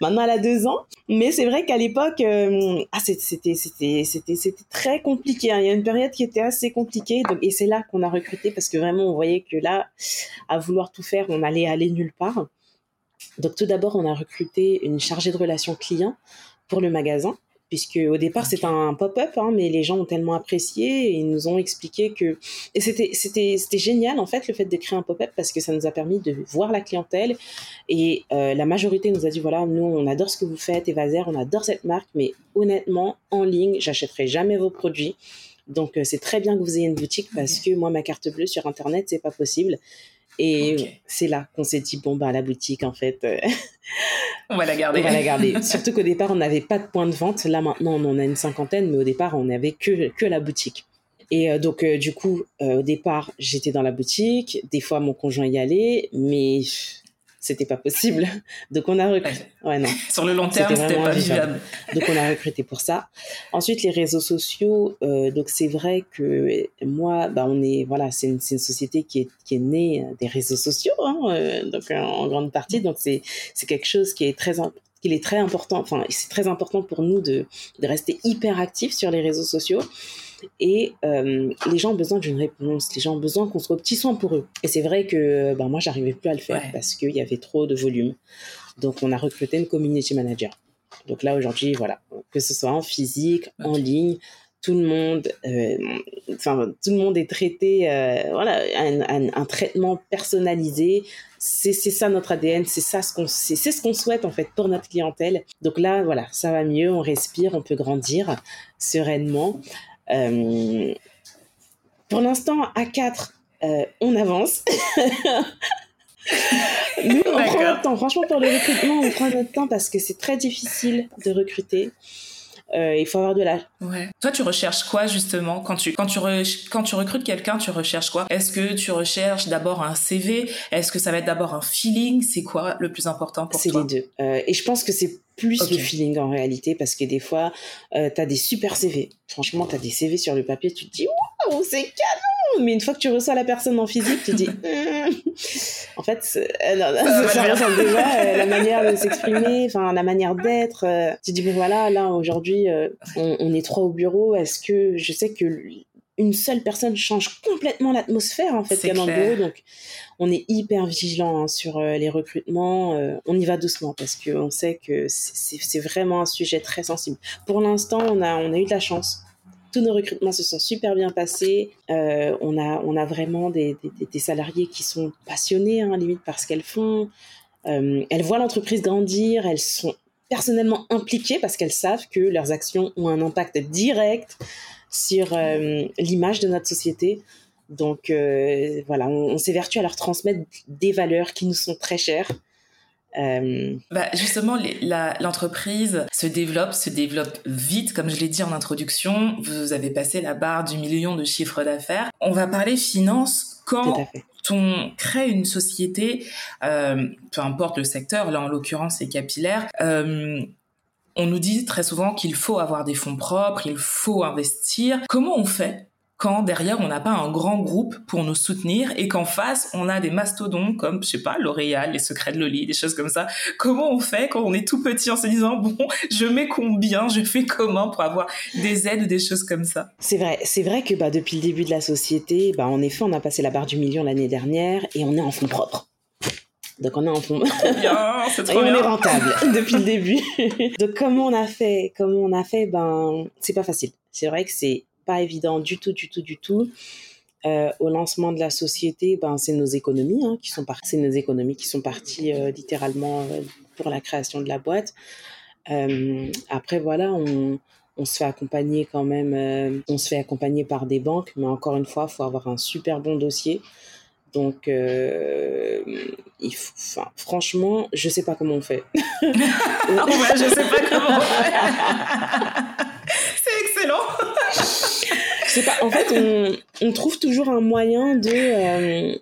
Maintenant, elle a deux ans. Mais c'est vrai qu'à l'époque, ah, c'était, très compliqué. Hein. Il y a une période qui était assez compliquée. Donc, et c'est là qu'on a recruté parce que vraiment, on voyait que là, à vouloir tout faire, on allait aller nulle part. Donc tout d'abord, on a recruté une chargée de relations clients pour le magasin, puisque au départ c'était un pop-up, hein, mais les gens ont tellement apprécié et ils nous ont expliqué que et c'était c'était c'était génial en fait le fait de créer un pop-up parce que ça nous a permis de voir la clientèle et euh, la majorité nous a dit voilà nous on adore ce que vous faites Evaser, on adore cette marque, mais honnêtement en ligne j'achèterai jamais vos produits. Donc euh, c'est très bien que vous ayez une boutique parce que moi ma carte bleue sur internet c'est pas possible. Et c'est là qu'on s'est dit, bon, bah, la boutique, en fait. Euh, [LAUGHS] on va la garder. On va la garder. [LAUGHS] Surtout qu'au départ, on n'avait pas de point de vente. Là, maintenant, on en a une cinquantaine, mais au départ, on n'avait que, que la boutique. Et euh, donc, euh, du coup, au départ, j'étais dans la boutique. Des fois, mon conjoint y allait, mais c'était pas possible. [LAUGHS] Donc on a recruté. Ouais. non. [LAUGHS] Sur le long terme, c'était pas vivable. Donc on a recruté pour ça. Ensuite les réseaux sociaux. Euh, donc c'est vrai que moi, bah on est voilà, c'est une, une, société qui est qui est née des réseaux sociaux, hein, euh, donc en grande partie. Donc c'est c'est quelque chose qui est très qu'il est très important. Enfin c'est très important pour nous de de rester hyper actifs sur les réseaux sociaux et euh, les gens ont besoin d'une réponse, les gens ont besoin qu'on soit petit soin pour eux. Et c'est vrai que ben, moi, j'arrivais plus à le faire parce qu'il y avait trop de volume. Donc, on a recruté une community manager. Donc là, aujourd'hui, voilà, que ce soit en physique, en ligne, tout le monde, euh, enfin, tout le monde est traité, euh, voilà, un, un, traitement personnalisé. C'est ça notre ADN, c'est ça ce qu'on, c'est ce qu'on souhaite en fait pour notre clientèle. Donc là, voilà, ça va mieux, on respire, on peut grandir sereinement. Euh, pour l'instant, à 4, euh, on avance. [LAUGHS] Nous, on prend notre temps. Franchement, pour le recrutement, on prend notre temps parce que c'est très difficile de recruter. Euh, il faut avoir de l'âge. Ouais. Toi, tu recherches quoi justement quand tu quand tu quand tu recrutes quelqu'un, tu recherches quoi? Est-ce que tu recherches d'abord un CV Est-ce que ça va être d'abord un feeling? C'est quoi le plus important pour toi? C'est les deux. Euh, et je pense que c'est plus le feeling en réalité parce que des fois, euh, tu as des super CV. Franchement, tu as des CV sur le papier, tu te dis waouh, c'est canon. Mais une fois que tu reçois la personne en physique, tu te dis hum. [LAUGHS] en fait, euh, non, ça, [LAUGHS] euh, la manière de s'exprimer, enfin la manière d'être. Euh, tu te dis mais voilà, là aujourd'hui, on, on, est trois au bureau. Est-ce que je sais que une seule personne change complètement l'atmosphère en fait qu'il y a dans le bureau. Donc, on est hyper vigilant hein, sur euh, les recrutements. Euh, on y va doucement parce qu'on sait que c'est vraiment un sujet très sensible. Pour l'instant, on a, on a eu de la chance. Tous nos recrutements se sont super bien passés. Euh, on, a, on a vraiment des, des, des salariés qui sont passionnés, hein, limite, par ce qu'elles font. elles voient l'entreprise grandir, elles sont personnellement impliquées parce qu'elles savent que leurs actions ont un impact direct sur euh, l'image de notre société. Donc euh, voilà, on, s'évertue à leur transmettre des valeurs qui nous sont très chères. Euh, bah justement, l'entreprise se développe, se développe vite, comme je l'ai dit en introduction. Vous avez passé la barre du million de chiffre d'affaires. On va parler finance quand on crée une société, peu importe le secteur, là en l'occurrence c'est capillaire. On nous dit très souvent qu'il faut avoir des fonds propres, il faut investir. Comment on fait quand derrière on n'a pas un grand groupe pour nous soutenir et qu'en face on a des mastodons comme je sais pas L'Oréal, les Secrets de Loli, des choses comme ça. Comment on fait quand on est tout petit en se disant bon je mets combien, je fais comment pour avoir des aides ou des choses comme ça? C'est vrai, c'est vrai que bah, depuis le début de la société, bah, en effet on a passé la barre du million l'année dernière et on est en fonds propres. Donc on est en fond. Bien, c'est trop Et on bien. est rentable [LAUGHS] depuis le début. [LAUGHS] Donc comment on a fait Comment on a fait Ben c'est pas facile. C'est vrai que c'est pas évident du tout, du tout, du tout. Euh, au lancement de la société, ben c'est nos économies hein, qui sont parties. C'est nos économies qui sont parties euh, littéralement euh, pour la création de la boîte. Après voilà, on, on se fait accompagner quand même. euh, on se fait accompagner par des banques, mais encore une fois, il faut avoir un super bon dossier. Donc, euh, il faut, enfin, franchement, je sais pas comment on fait. [LAUGHS] ouais, je sais pas comment. c'est excellent. Je sais pas. En fait, on, on trouve toujours un moyen de. euh,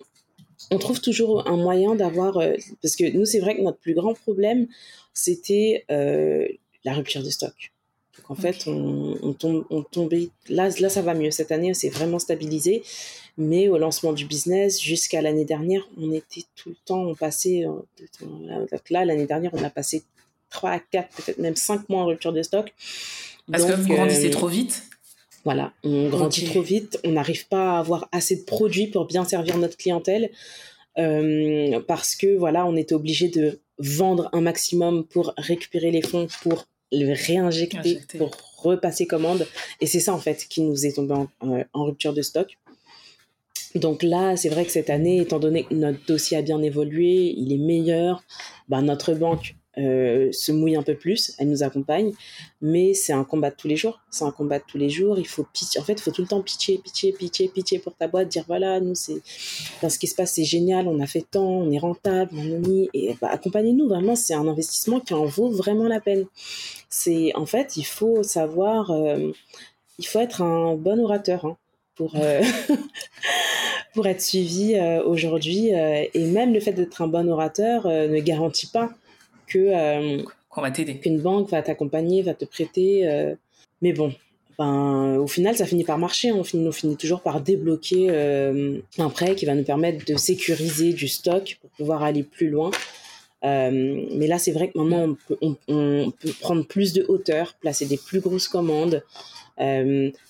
on trouve toujours un moyen d'avoir. euh, parce que nous, c'est vrai que notre plus grand problème, c'était la rupture de stock. Donc, en fait, on, on, tombe, on tombait. Là, là, ça va mieux. Cette année, c'est vraiment stabilisé. Mais au lancement du business, jusqu'à l'année dernière, on était tout le temps, on passait. euh, Là, l'année dernière, on a passé 3 à 4, peut-être même 5 mois en rupture de stock. Parce que vous grandissez euh, trop vite. voilà, on grandit trop vite, on n'arrive pas à avoir assez de produits pour bien servir notre clientèle euh, parce que voilà, on était obligé de vendre un maximum pour récupérer les fonds pour le réinjecter Injecter. pour repasser commande et c'est ça en fait qui nous est tombé en, euh, en rupture de stock. Donc là, c'est vrai que cette année, étant donné que notre dossier a bien évolué, il est meilleur, bah, notre banque euh, se mouille un peu plus, elle nous accompagne, mais c'est un combat de tous les jours. C'est un combat de tous les jours. Il faut pitcher. En fait, il faut tout le temps pitcher, pitcher, pitcher, pitcher pour ta boîte, dire voilà, nous, c'est dans ce qui se passe, c'est génial, on a fait tant, on est rentable, on mis. Et bah, accompagnez-nous, vraiment, c'est un investissement qui en vaut vraiment la peine. C'est En fait, il faut savoir, euh, il faut être un bon orateur hein, pour. euh, [LAUGHS] pour être suivi euh, aujourd'hui euh, et même le fait d'être un bon orateur ne garantit pas que Qu'on va t'aider. qu'une banque va t'accompagner, va te prêter. euh, mais bon, ben, au final, ça finit par marcher. On finit, on finit toujours par débloquer euh, un prêt qui va nous permettre de sécuriser du stock pour pouvoir aller plus loin. Euh, mais là, c'est vrai que maintenant, on peut, on- on peut prendre plus de hauteur, placer des plus grosses commandes,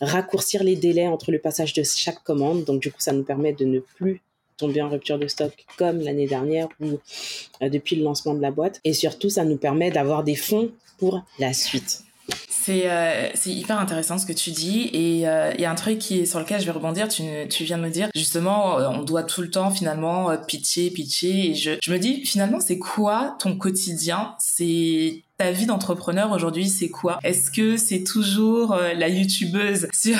raccourcir les délais entre le passage de chaque commande. Donc, du coup, ça nous permet de ne plus tomber en rupture de stock comme l'année dernière ou euh, depuis le lancement de la boîte. Et surtout, ça nous permet d'avoir des fonds pour la suite. C'est euh, hyper intéressant ce que tu dis et euh, il y a un truc qui est sur lequel je vais rebondir. Tu, tu viens de me dire justement euh, on doit tout le temps finalement euh, pitcher, pitcher et je, je me dis finalement c'est quoi ton quotidien? C'est ta vie d'entrepreneur aujourd'hui c'est quoi? Est-ce que c'est toujours euh, la youtubeuse [LAUGHS] sur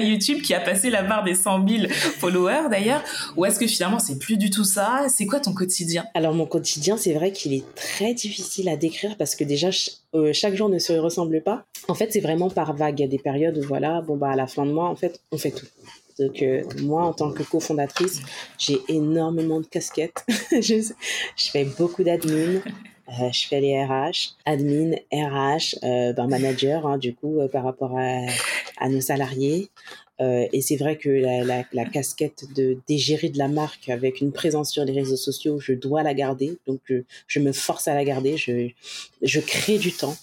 YouTube qui a passé la barre des 100 000 followers d'ailleurs? Ou est-ce que finalement c'est plus du tout ça? C'est quoi ton quotidien? Alors mon quotidien, c'est vrai qu'il est très difficile à décrire parce que déjà euh, chaque jour ne se ressemble pas. En fait, c'est vraiment par vague. Il y a des périodes où voilà, bon bah à la fin de mois, en fait, on fait tout. Donc euh, moi, en tant que cofondatrice, j'ai énormément de casquettes. [LAUGHS] je, je fais beaucoup d'admin. Euh, je fais les RH, admin, RH, euh, ben, manager, hein, du coup, euh, par rapport à, à nos salariés. Euh, et c'est vrai que la, la, la casquette de d'égérie de la marque avec une présence sur les réseaux sociaux, je dois la garder. Donc, je, je me force à la garder. Je, je crée du temps.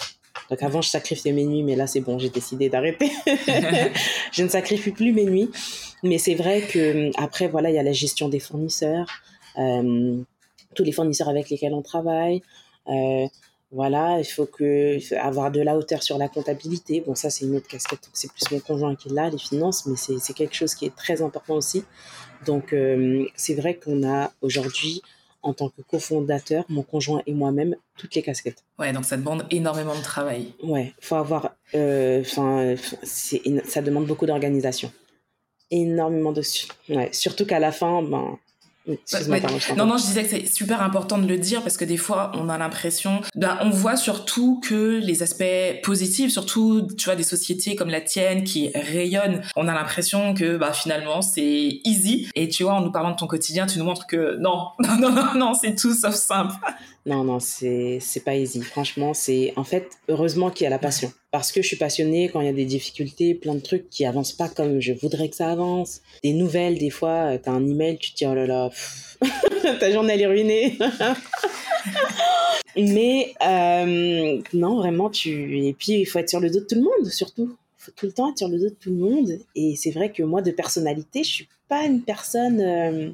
Donc, avant, je sacrifiais mes nuits, mais là, c'est bon, j'ai décidé d'arrêter. [LAUGHS] je ne sacrifie plus mes nuits. Mais c'est vrai que après, voilà, il y a la gestion des fournisseurs, euh, tous les fournisseurs avec lesquels on travaille. Euh, voilà, il faut que il faut avoir de la hauteur sur la comptabilité. Bon, ça, c'est une autre casquette. C'est plus mon conjoint qui l'a, les finances, mais c'est quelque chose qui est très important aussi. Donc, euh, c'est vrai qu'on a aujourd'hui, en tant que cofondateur, mon conjoint et moi-même, toutes les casquettes. Ouais, donc ça demande énormément de travail. Ouais, faut avoir. euh, Enfin, ça demande beaucoup d'organisation. Énormément de. Ouais, surtout qu'à la fin, ben. Je Non, non, je disais que c'est super important de le dire parce que des fois, on a l'impression, ben, on voit surtout que les aspects positifs, surtout, tu vois, des sociétés comme la tienne qui rayonnent, on a l'impression que, bah, finalement, c'est easy. Et tu vois, en nous parlant de ton quotidien, tu nous montres que non, [LAUGHS] non, non, non, non, c'est tout sauf simple. Non, non, c'est c'est pas easy. Franchement, c'est en fait heureusement qu'il y a la passion. Parce que je suis passionnée quand il y a des difficultés, plein de trucs qui avancent pas comme je voudrais que ça avance. Des nouvelles, des fois, euh, t'as un email, tu te dis oh là là, [LAUGHS] ta journée est ruinée. [LAUGHS] Mais euh, non, vraiment, tu et puis il faut être sur le dos de tout le monde, surtout. Il faut tout le temps être sur le dos de tout le monde. Et c'est vrai que moi, de personnalité, je suis pas une personne. euh,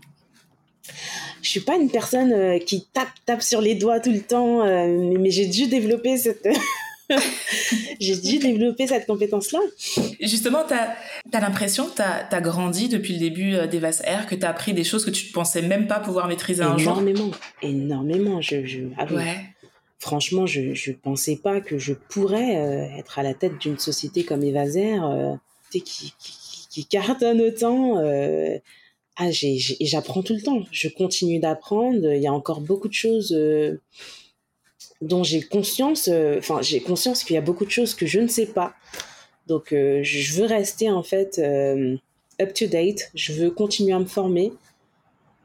je suis pas une personne euh, qui tape tape sur les doigts tout le temps, mais, j'ai dû développer cette [LAUGHS] [LAUGHS] j'ai dû développer cette compétence-là. Justement, tu as, l'impression que tu as, grandi depuis le début euh, d'Evas Air, que tu as appris des choses que tu ne pensais même pas pouvoir maîtriser un jour? Énormément, énormément. Je, je... Ah Franchement, je ne pensais pas que je pourrais être à la tête d'une société comme Evas Air, qui, qui, qui, cartonne autant ah, j'apprends tout le temps. Je continue d'apprendre. Il y a encore beaucoup de choses euh, dont j'ai conscience. Euh, enfin, j'ai conscience qu'il y a beaucoup de choses que je ne sais pas. Donc, euh, je veux rester en fait up to date. Je veux continuer à me former.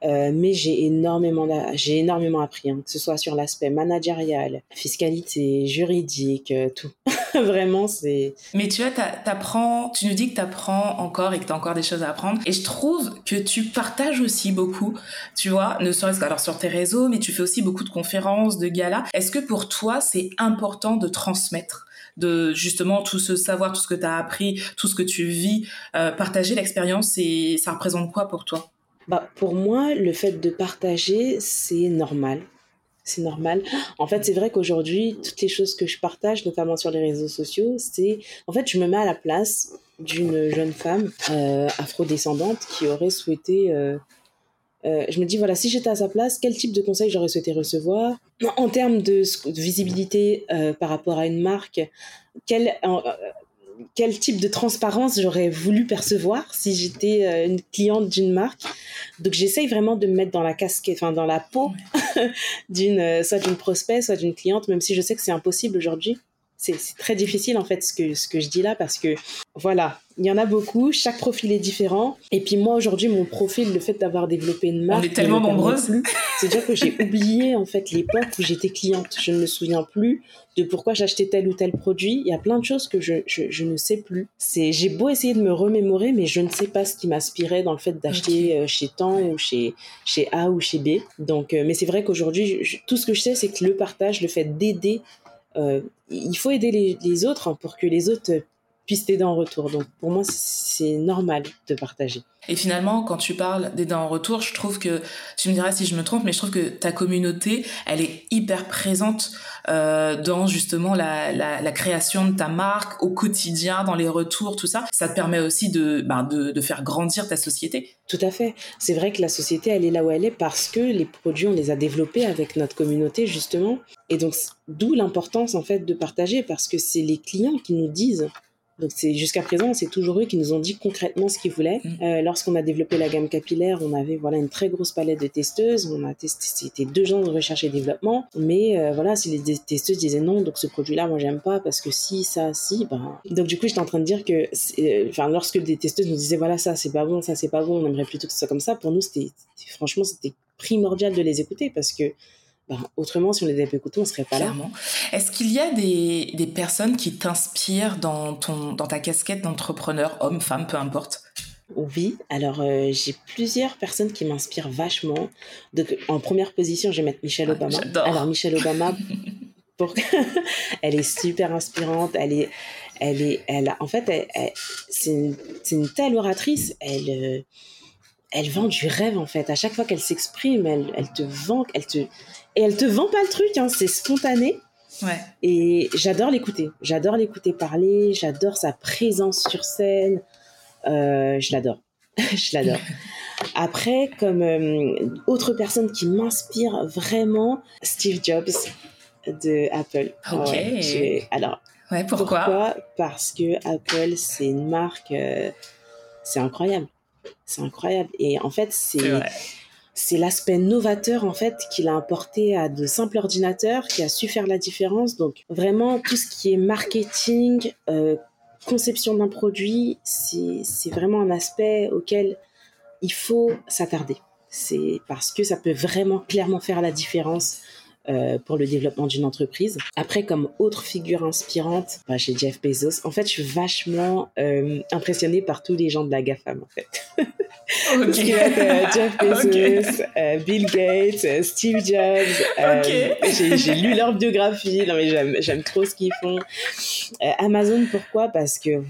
Euh, mais j'ai énormément, j'ai énormément appris, hein, que ce soit sur l'aspect managérial, fiscalité, juridique, euh, tout. [LAUGHS] Vraiment, c'est. Mais tu vois, t'apprends, tu nous dis que t'apprends encore et que t'as encore des choses à apprendre. Et je trouve que tu partages aussi beaucoup, tu vois, ne serait-ce qu'alors sur tes réseaux, mais tu fais aussi beaucoup de conférences, de galas. Est-ce que pour toi, c'est important de transmettre de justement tout ce savoir, tout ce que tu as appris, tout ce que tu vis, euh, partager l'expérience, et ça représente quoi pour toi? Bah, Pour moi, le fait de partager, c'est normal. C'est normal. En fait, c'est vrai qu'aujourd'hui, toutes les choses que je partage, notamment sur les réseaux sociaux, c'est... En fait, je me mets à la place d'une jeune femme euh, afrodescendante qui aurait souhaité... Euh, euh, je me dis, voilà, si j'étais à sa place, quel type de conseils j'aurais souhaité recevoir? En termes de, de visibilité par rapport à une marque, quel, quel type de transparence j'aurais voulu percevoir si j'étais euh, une cliente d'une marque. Donc j'essaye vraiment de me mettre dans la casquette, enfin dans la peau [LAUGHS] d'une euh, soit d'une prospect, soit d'une cliente, même si je sais que c'est impossible aujourd'hui. C'est très difficile en fait ce que, ce que je dis là parce que voilà, il y en a beaucoup, chaque profil est différent. Et puis moi aujourd'hui, mon profil, le fait d'avoir développé une marque, on est tellement nombreuses. C'est-à-dire que j'ai [LAUGHS] oublié en fait l'époque où j'étais cliente. Je ne me souviens plus de pourquoi j'achetais tel ou tel produit. Il y a plein de choses que je, je, ne sais plus. C'est j'ai beau essayer de me remémorer, mais je ne sais pas ce qui m'inspirait dans le fait d'acheter euh, chez Tant ou chez chez A ou chez B. Donc, euh, mais c'est vrai qu'aujourd'hui, tout ce que je sais, c'est que le partage, le fait d'aider il faut aider les, les autres hein, pour que les autres puissent t'aider en retour. Donc pour moi, c'est normal de partager. Et finalement, quand tu parles d'aider en retour, je trouve que, tu me diras si je me trompe, mais je trouve que ta communauté, elle est hyper présente euh, dans justement la, la, la, création de ta marque au quotidien, dans les retours, tout ça. Ça te permet aussi de, ben, de, de faire grandir ta société. Tout à fait. C'est vrai que la société, elle est là où elle est parce que les produits, on les a développés avec notre communauté, justement. Et donc, d'où l'importance, en fait, de partager parce que c'est les clients qui nous disent donc c'est jusqu'à présent, c'est toujours eux qui nous ont dit concrètement ce qu'ils voulaient. Mm. Euh, lorsqu'on a développé la gamme capillaire, on avait voilà une très grosse palette de testeuses. On a testé, c'était deux gens de recherche et développement. Mais euh, voilà, si les testeuses disaient non, donc ce produit-là, moi j'aime pas parce que si, ça, si, ben. Donc du coup, j'étais en train de dire que, euh, enfin, lorsque des testeuses nous disaient voilà ça c'est pas bon, ça c'est pas bon, on aimerait plutôt que ce soit comme ça. Pour nous, c'était franchement c'était primordial de les écouter parce que bah, autrement, si on les avait écoutés, on serait pas là. Est-ce qu'il y a des, des personnes qui t'inspirent dans, ton, dans ta casquette d'entrepreneur, homme, femme, peu importe? Oui, alors euh, j'ai plusieurs personnes qui m'inspirent vachement. Donc, en première position, je vais mettre Michelle ah, Obama. alors Michelle Obama, [LAUGHS] pour... [LAUGHS] elle est super inspirante. Elle est, elle est, elle, en fait, c'est une, une, telle oratrice. Elle, euh, elle vend du rêve en fait. À chaque fois qu'elle s'exprime, elle, elle te vend, elle te, et elle te vend pas le truc, hein, c'est spontané. Ouais. Et j'adore l'écouter. J'adore l'écouter parler. J'adore sa présence sur scène. Euh, je l'adore. [LAUGHS] je l'adore. [LAUGHS] Après, comme euh, autre personne qui m'inspire vraiment, Steve Jobs de Apple. Ok. alors, ouais, pourquoi, pourquoi? Parce que Apple, c'est une marque, euh, c'est incroyable. C'est incroyable. Et en fait, c'est c'est l'aspect novateur en fait qu'il a apporté à de simples ordinateurs, qui a su faire la différence. Donc vraiment tout ce qui est marketing, euh, conception d'un produit, c'est vraiment un aspect auquel il faut s'attarder. C'est parce que ça peut vraiment clairement faire la différence euh, pour le développement d'une entreprise. Après, comme autre figure inspirante, bah, j'ai Jeff Bezos. En fait, je suis vachement euh, impressionnée par tous les gens de la GAFAM, en fait. [LAUGHS] Okay. Jeff [LAUGHS] Bezos, euh, Bill Gates, Steve Jobs. J'ai lu leur biographie. Non, mais j'aime trop ce qu'ils font. Amazon, pourquoi? Parce que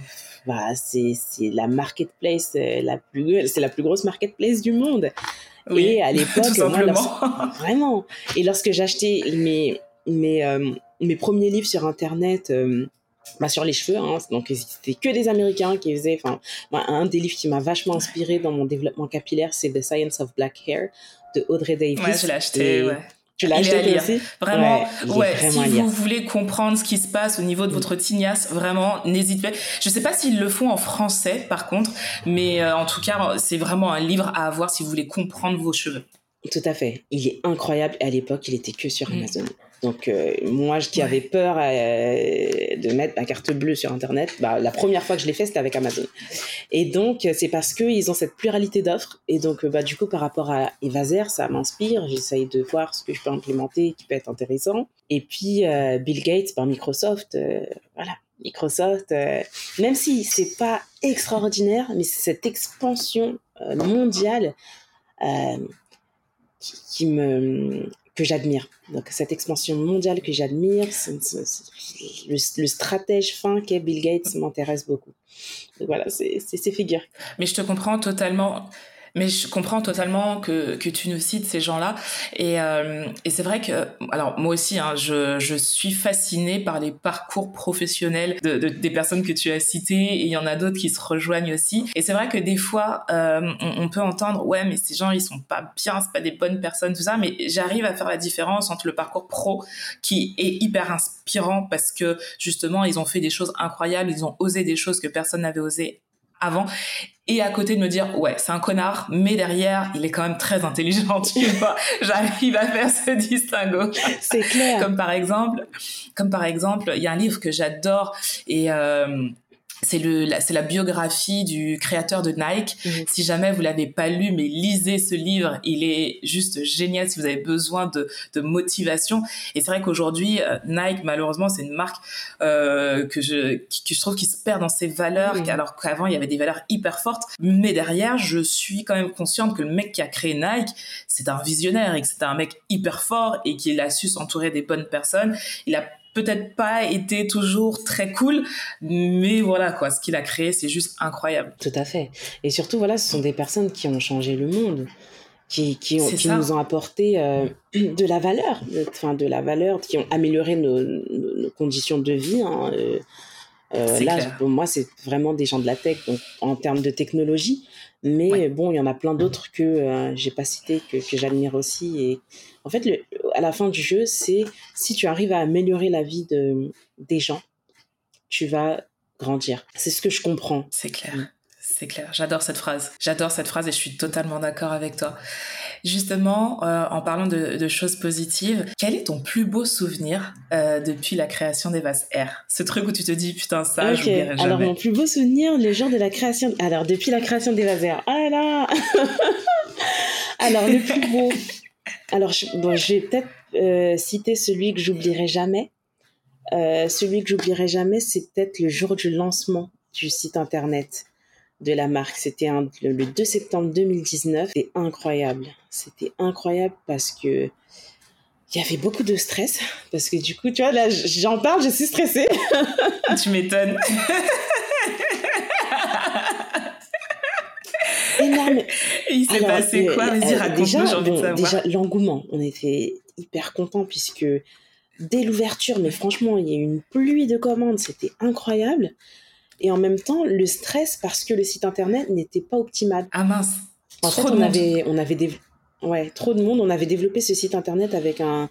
bah, c'est la marketplace la plus c'est la plus grosse marketplace du monde et à [LAUGHS] l'époque, [LAUGHS] vraiment. Et lorsque j'achetais mes mes mes premiers livres sur internet. Bah, sur les cheveux, hein, donc c'était que des Américains qui faisaient. Enfin, un des livres qui m'a vachement inspiré dans mon développement capillaire, c'est The Science of Black Hair de Audrey Davis. Ouais, je l'ai acheté, ouais. Tu l'as acheté aussi? Vraiment, ouais, si vous voulez comprendre ce qui se passe au niveau de mm. votre tignasse, vraiment, n'hésitez pas. Je sais pas s'ils le font en français, par contre, mais euh, en tout cas, c'est vraiment un livre à avoir si vous voulez comprendre vos cheveux. Tout à fait. Il est incroyable. À l'époque, il était que sur mm. Amazon. Donc euh, moi, qui avais peur euh, de mettre ma carte bleue sur Internet, bah, la première fois que je l'ai fait, c'était avec Amazon. Et donc c'est parce qu'ils ont cette pluralité d'offres. Et donc bah, du coup, par rapport à Evaser, ça m'inspire. J'essaye de voir ce que je peux implémenter qui peut être intéressant. Et puis euh, Bill Gates par Microsoft, voilà. Microsoft, même si c'est pas extraordinaire, mais c'est cette expansion mondiale qui me que j'admire. Donc cette expansion mondiale que j'admire, le, stratège fin qu'est Bill Gates m'intéresse beaucoup. Donc voilà, c'est ces figures. Mais je te comprends totalement. Mais je comprends totalement que, que tu nous cites ces gens-là. Et, euh, et c'est vrai que, alors moi aussi, hein, je, je suis fascinée par les parcours professionnels de, de, des personnes que tu as citées. Et il y en a d'autres qui se rejoignent aussi. Et c'est vrai que des fois, euh, on, on, peut entendre, ouais, mais ces gens, ils sont pas bien, c'est pas des bonnes personnes, tout ça. Mais j'arrive à faire la différence entre le parcours pro qui est hyper inspirant parce que justement, ils ont fait des choses incroyables, ils ont osé des choses que personne n'avait osé avant et à côté de me dire ouais c'est un connard mais derrière il est quand même très intelligent [LAUGHS] tu vois. J'arrive à faire ce distinguo. C'est clair. Comme par exemple comme par exemple il y a un livre que j'adore et euh, c'est le c'est la biographie du créateur de Nike. Mhm. Si jamais vous l'avez pas lu, mais lisez ce livre, il est juste génial si vous avez besoin de, de motivation. Et c'est vrai qu'aujourd'hui euh, Nike malheureusement c'est une marque euh, que je que je trouve qui se perd dans ses valeurs, alors qu'avant il y avait des valeurs hyper fortes. Mais derrière, je suis quand même consciente que le mec qui a créé Nike, c'est un visionnaire et que c'était un mec hyper fort et qu'il a su s'entourer des bonnes personnes. Il a peut-être pas été toujours très cool, mais voilà quoi, ce qu'il a créé, c'est juste incroyable. Tout à fait. Et surtout, voilà, ce sont des personnes qui ont changé le monde, qui, qui, ont, qui nous ont apporté euh, [CLEARS THROAT] de la valeur, enfin de la valeur, qui ont amélioré nos, nos, conditions de vie. Hein, euh, euh là, pour moi, c'est vraiment des gens de la tech, donc en termes de technologie. Mais bon, il y en a plein d'autres que euh, j'ai pas cité, que, que j'admire aussi. Et en fait, le, à la fin du jeu, c'est si tu arrives à améliorer la vie de, des gens, tu vas grandir. C'est ce que je comprends. C'est clair. C'est clair, j'adore cette phrase. J'adore cette phrase et je suis totalement d'accord avec toi. Justement, euh, en parlant de, de, choses positives, quel est ton plus beau souvenir euh, depuis la création des vases R? Ce truc où tu te dis, putain, ça, okay. je jamais. Alors, mon plus beau souvenir, le jour de la création... Alors, depuis la création des vases R. Ah là [LAUGHS] Alors, le plus beau... Alors, je, bon, je vais peut-être euh, citer celui que j'oublierai jamais. Euh, celui que j'oublierai jamais, c'est peut-être le jour du lancement du site internet de la marque. C'était le 2 septembre 2019. C'était incroyable. C'était incroyable parce que il y avait beaucoup de stress. Parce que du coup, tu vois, là, j'en parle, je suis stressée. [LAUGHS] tu m'étonnes. Énorme. il s'est passé quoi? Euh, Vas-y, raconte Déjà, j'ai envie de savoir. déjà l'engouement. On était hyper contents puisque dès l'ouverture, mais franchement, il y a eu une pluie de commandes. C'était incroyable et en même temps le stress parce que le site internet n'était pas optimal. Ah mince. En trop fait, on avait, on avait des, ouais, trop de monde. On avait développé ce site internet avec un,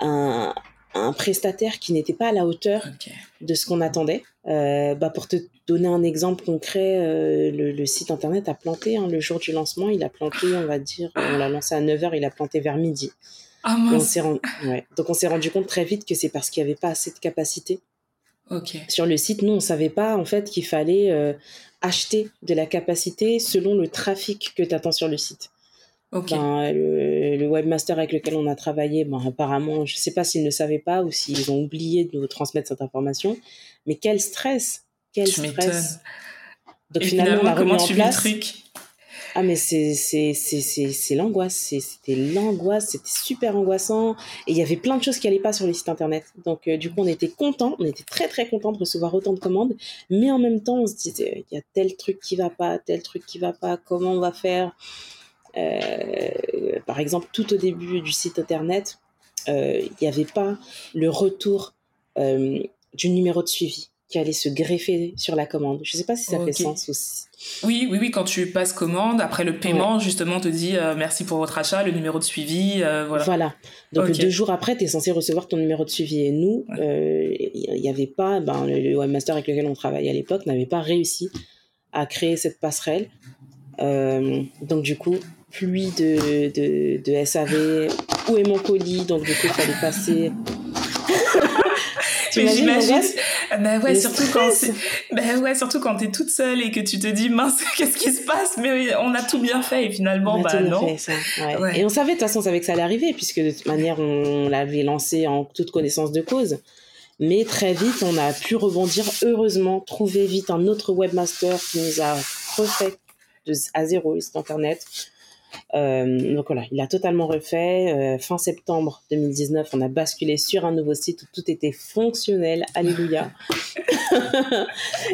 un, un prestataire qui n'était pas à la hauteur okay. de ce qu'on attendait. Euh, bah pour te donner un exemple concret, euh, le, le, site internet a planté hein, le jour du lancement. Il a planté, on va dire, on l'a lancé à 9h, il a planté vers midi. Ah mince. On rendu, ouais. Donc on s'est rendu compte très vite que c'est parce qu'il n'y avait pas assez de capacité Okay. Sur le site, nous, on savait pas en fait qu'il fallait euh, acheter de la capacité selon le trafic que tu attends sur le site. Okay. Ben, le, le, webmaster avec lequel on a travaillé, ben, apparemment, je sais pas s'ils ne savaient pas ou s'ils ont oublié de nous transmettre cette information, mais quel stress, quel tu stress. Donc Et finalement, finalement, on a comment tu place. Le truc? Ah mais c'est c'est c'est c'est c'est l'angoisse, c'était l'angoisse, c'était super angoissant et il y avait plein de choses qui allaient pas sur les sites internet. Donc euh, du coup on était content, on était très très content de recevoir autant de commandes, mais en même temps on se disait il y a tel truc qui va pas, tel truc qui va pas, comment on va faire? Par exemple, tout au début du site internet, il n'y avait pas le retour du numéro de suivi qui allait se greffer sur la commande. Je ne sais pas si ça fait sens aussi. Oui, oui, oui, quand tu passes commande, après le paiement, justement, on te dit euh, merci pour votre achat, le numéro de suivi, euh, voilà. Voilà. Donc deux jours après, tu es censé recevoir ton numéro de suivi. Et nous, il euh, n'y avait pas, ben, le, webmaster avec lequel on travaillait à l'époque n'avait pas réussi à créer cette passerelle. donc du coup, pluie de, de, de SAV, où est mon colis? Donc du coup, il fallait passer j'imagine. Bah ouais, surtout quand bah ouais, surtout quand t'es toute seule et que tu te dis mince, [LAUGHS] qu'est-ce qui se passe? Mais on a tout bien fait et finalement, bah non. Fait, ça. Et on savait de toute façon, on savait que ça allait arriver puisque de toute manière, on l'avait lancé en toute connaissance de cause. Mais très vite, on a pu rebondir, heureusement, trouver vite un autre webmaster qui nous a refait de, à zéro le site internet donc voilà, il a totalement refait. Euh, fin septembre 2019, on a basculé sur un nouveau site où tout était fonctionnel. Alléluia. [LAUGHS]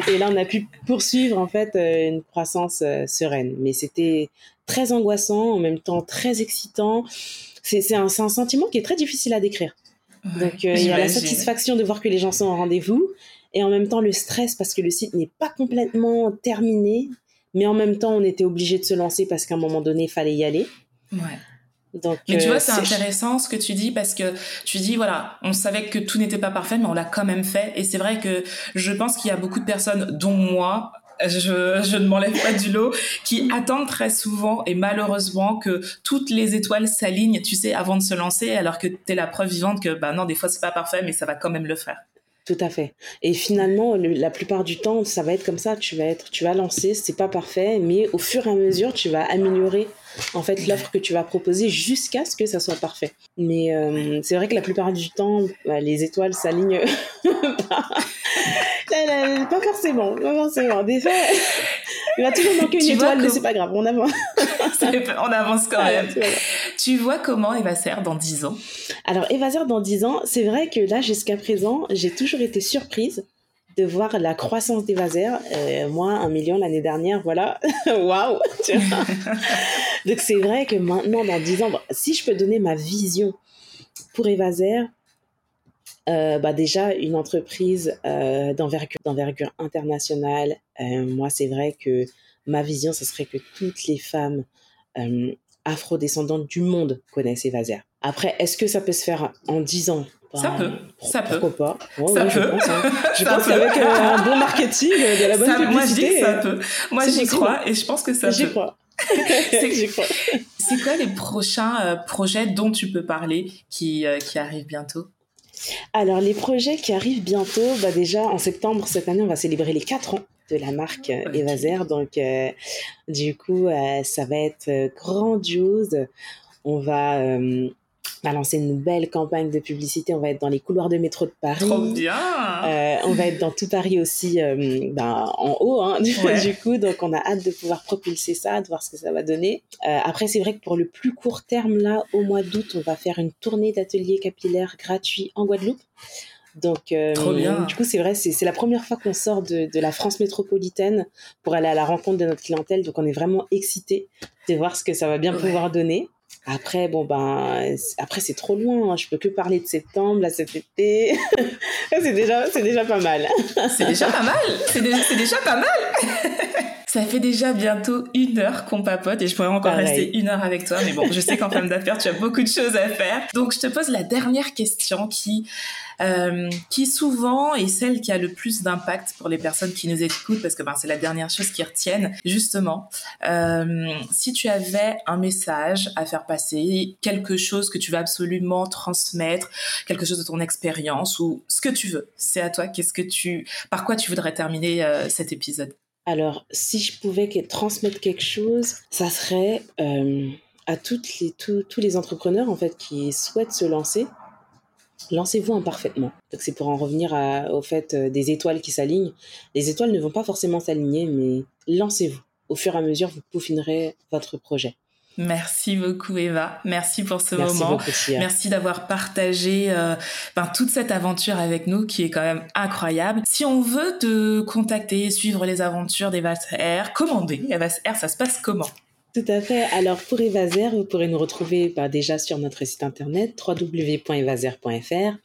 et là, on a pu poursuivre en fait euh, une croissance sereine. Mais c'était très angoissant, en même temps très excitant. C'est un, un, sentiment qui est très difficile à décrire. Donc il y a la satisfaction de voir que les gens sont au rendez-vous et en même temps le stress parce que le site n'est pas complètement terminé mais en même temps, on était obligé de se lancer parce qu'à un moment donné, il fallait y aller. Ouais. Donc, mais tu vois, euh, c'est intéressant ce que tu dis parce que tu dis, voilà, on savait que tout n'était pas parfait, mais on l'a quand même fait. Et c'est vrai que je pense qu'il y a beaucoup de personnes, dont moi, je, je ne m'enlève pas du lot, qui attendent très souvent et malheureusement que toutes les étoiles s'alignent, tu sais, avant de se lancer, alors que tu es la preuve vivante que, bah non, des fois c'est pas parfait, mais ça va quand même le faire. Tout à fait. Et finalement, la plupart du temps, ça va être comme ça. Tu vas être, tu vas lancer, c'est pas parfait, mais au fur et à mesure, tu vas améliorer en fait l'offre que tu vas proposer jusqu'à ce que ça soit parfait. Mais euh, c'est vrai que la plupart du temps, bah, les étoiles s'alignent [LAUGHS] pas. pas forcément, pas forcément. Des fois, [LAUGHS] il va toujours manquer une étoile, mais c'est pas grave, on avance. [LAUGHS] on avance quand même. tu vois comment Evaser dans 10 ans? Alors, Evaser dans 10 ans, c'est vrai que là, jusqu'à présent, j'ai toujours été surprise de voir la croissance d'Evaser. Euh, moi, un million l'année dernière, voilà. [LAUGHS] Waouh [LAUGHS] Donc, c'est vrai que maintenant, dans 10 ans, si je peux donner ma vision pour Evaser, euh, bah déjà une entreprise euh, d'envergure internationale. Moi, c'est vrai que ma vision, ce serait que toutes les femmes afro-descendantes du monde connaissent Evaser. Après, est-ce que ça peut se faire en 10 ans? Ça peut, ça peut. Pourquoi pas Ça Je pense, hein. [LAUGHS] je pense qu'avec un bon marketing, de la bonne ça, publicité... Moi, je dis que ça peut. Moi, j'y crois et je pense que ça J'y [LAUGHS] [LAUGHS] crois. C'est quoi les prochains projets dont tu peux parler qui, qui arrivent bientôt? Alors, les projets qui arrivent bientôt, bah déjà en septembre cette année, on va célébrer les 4 ans de la marque euh, Evaser. Donc, euh, du coup, euh, ça va être grandiose. On va va lancer une belle campagne de publicité. On va être dans les couloirs de métro de Paris. Trop bien euh, On va être dans tout Paris aussi, euh, ben, en haut, hein, [LAUGHS] du, coup. Donc, on a hâte de pouvoir propulser ça, de voir ce que ça va donner. Euh, après, c'est vrai que pour le plus court terme, là, au mois d'août, on va faire une tournée d'ateliers capillaires gratuits en Guadeloupe. Donc, du coup, c'est vrai, c'est la première fois qu'on sort de, de, la France métropolitaine pour aller à la rencontre de notre clientèle. Donc, on est vraiment excités de voir ce que ça va bien pouvoir donner. Après, bon, ben, après, c'est trop loin. Hein. Je peux que parler de septembre, là, cet été. [LAUGHS] c'est déjà, c'est déjà pas mal. [LAUGHS] c'est déjà pas mal. C'est déjà, pas mal. [LAUGHS] Ça fait déjà bientôt une heure qu'on papote et je pourrais encore rester une heure avec toi. Mais bon, je sais qu'en femme d'affaires, tu as beaucoup de choses à faire. Donc, je te pose la dernière question qui euh, qui souvent est celle qui a le plus d'impact pour les personnes qui nous écoutent, parce que ben, c'est la dernière chose qu'ils retiennent. Justement, euh, si tu avais un message à faire passer, quelque chose que tu veux absolument transmettre, quelque chose de ton expérience ou ce que tu veux, c'est à toi. Qu'est-ce que tu, par quoi tu voudrais terminer euh, cet épisode? Alors, si je pouvais transmettre quelque chose, ça serait à tous les entrepreneurs en fait qui souhaitent se lancer lancez-vous imparfaitement. Donc c'est pour en revenir au fait euh, des étoiles qui s'alignent. Les étoiles ne vont pas forcément s'aligner, mais lancez-vous. Au fur et à mesure, vous peaufinerez votre projet. Merci beaucoup Eva, merci pour ce moment, merci d'avoir partagé euh, ben, toute cette aventure avec nous qui est quand même incroyable. Si on veut te contacter, suivre les aventures d'Eva Air, commander Eva Air, ça se passe comment? Tout à fait. Alors pour Evaser, vous pourrez nous retrouver bah, déjà sur notre site internet www.evaser.fr.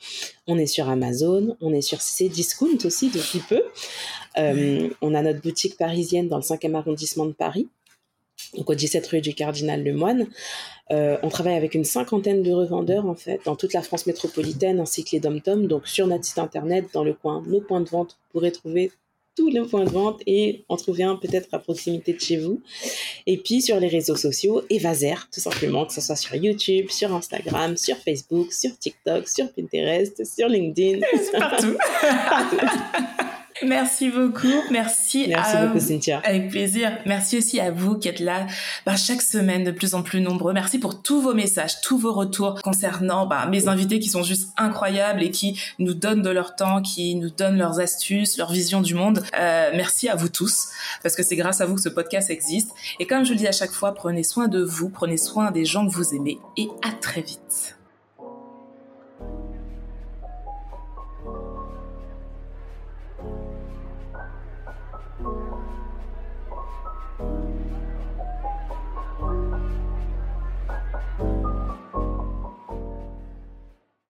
On est sur Amazon, on est sur Cdiscount aussi depuis peu. Euh, on a notre boutique parisienne dans le 5e arrondissement de Paris, donc au 17 rue du Cardinal Lemoine. Euh, on travaille avec une cinquantaine de revendeurs en fait dans toute la France métropolitaine ainsi que les dom Donc sur notre site internet, dans le coin, nos points de vente, vous pourrez trouver tous les points de vente et en trouver un peut-être à proximité de chez vous. Et puis sur les réseaux sociaux, Evaser, tout simplement, que ce soit sur YouTube, sur Instagram, sur Facebook, sur TikTok, sur Pinterest, sur LinkedIn. [LAUGHS] Partout. Partout. [LAUGHS] [LAUGHS] Merci beaucoup. Merci, Merci à beaucoup, Cynthia. Avec plaisir. Merci aussi à vous qui êtes là bah, chaque semaine de plus en plus nombreux. Merci pour tous vos messages, tous vos retours concernant bah, mes invités qui sont juste incroyables et qui nous donnent de leur temps, qui nous donnent leurs astuces, leur vision du monde. Euh, merci à vous tous parce que c'est grâce à vous que ce podcast existe. Et comme je le dis à chaque fois, prenez soin de vous, prenez soin des gens que vous aimez et à très vite.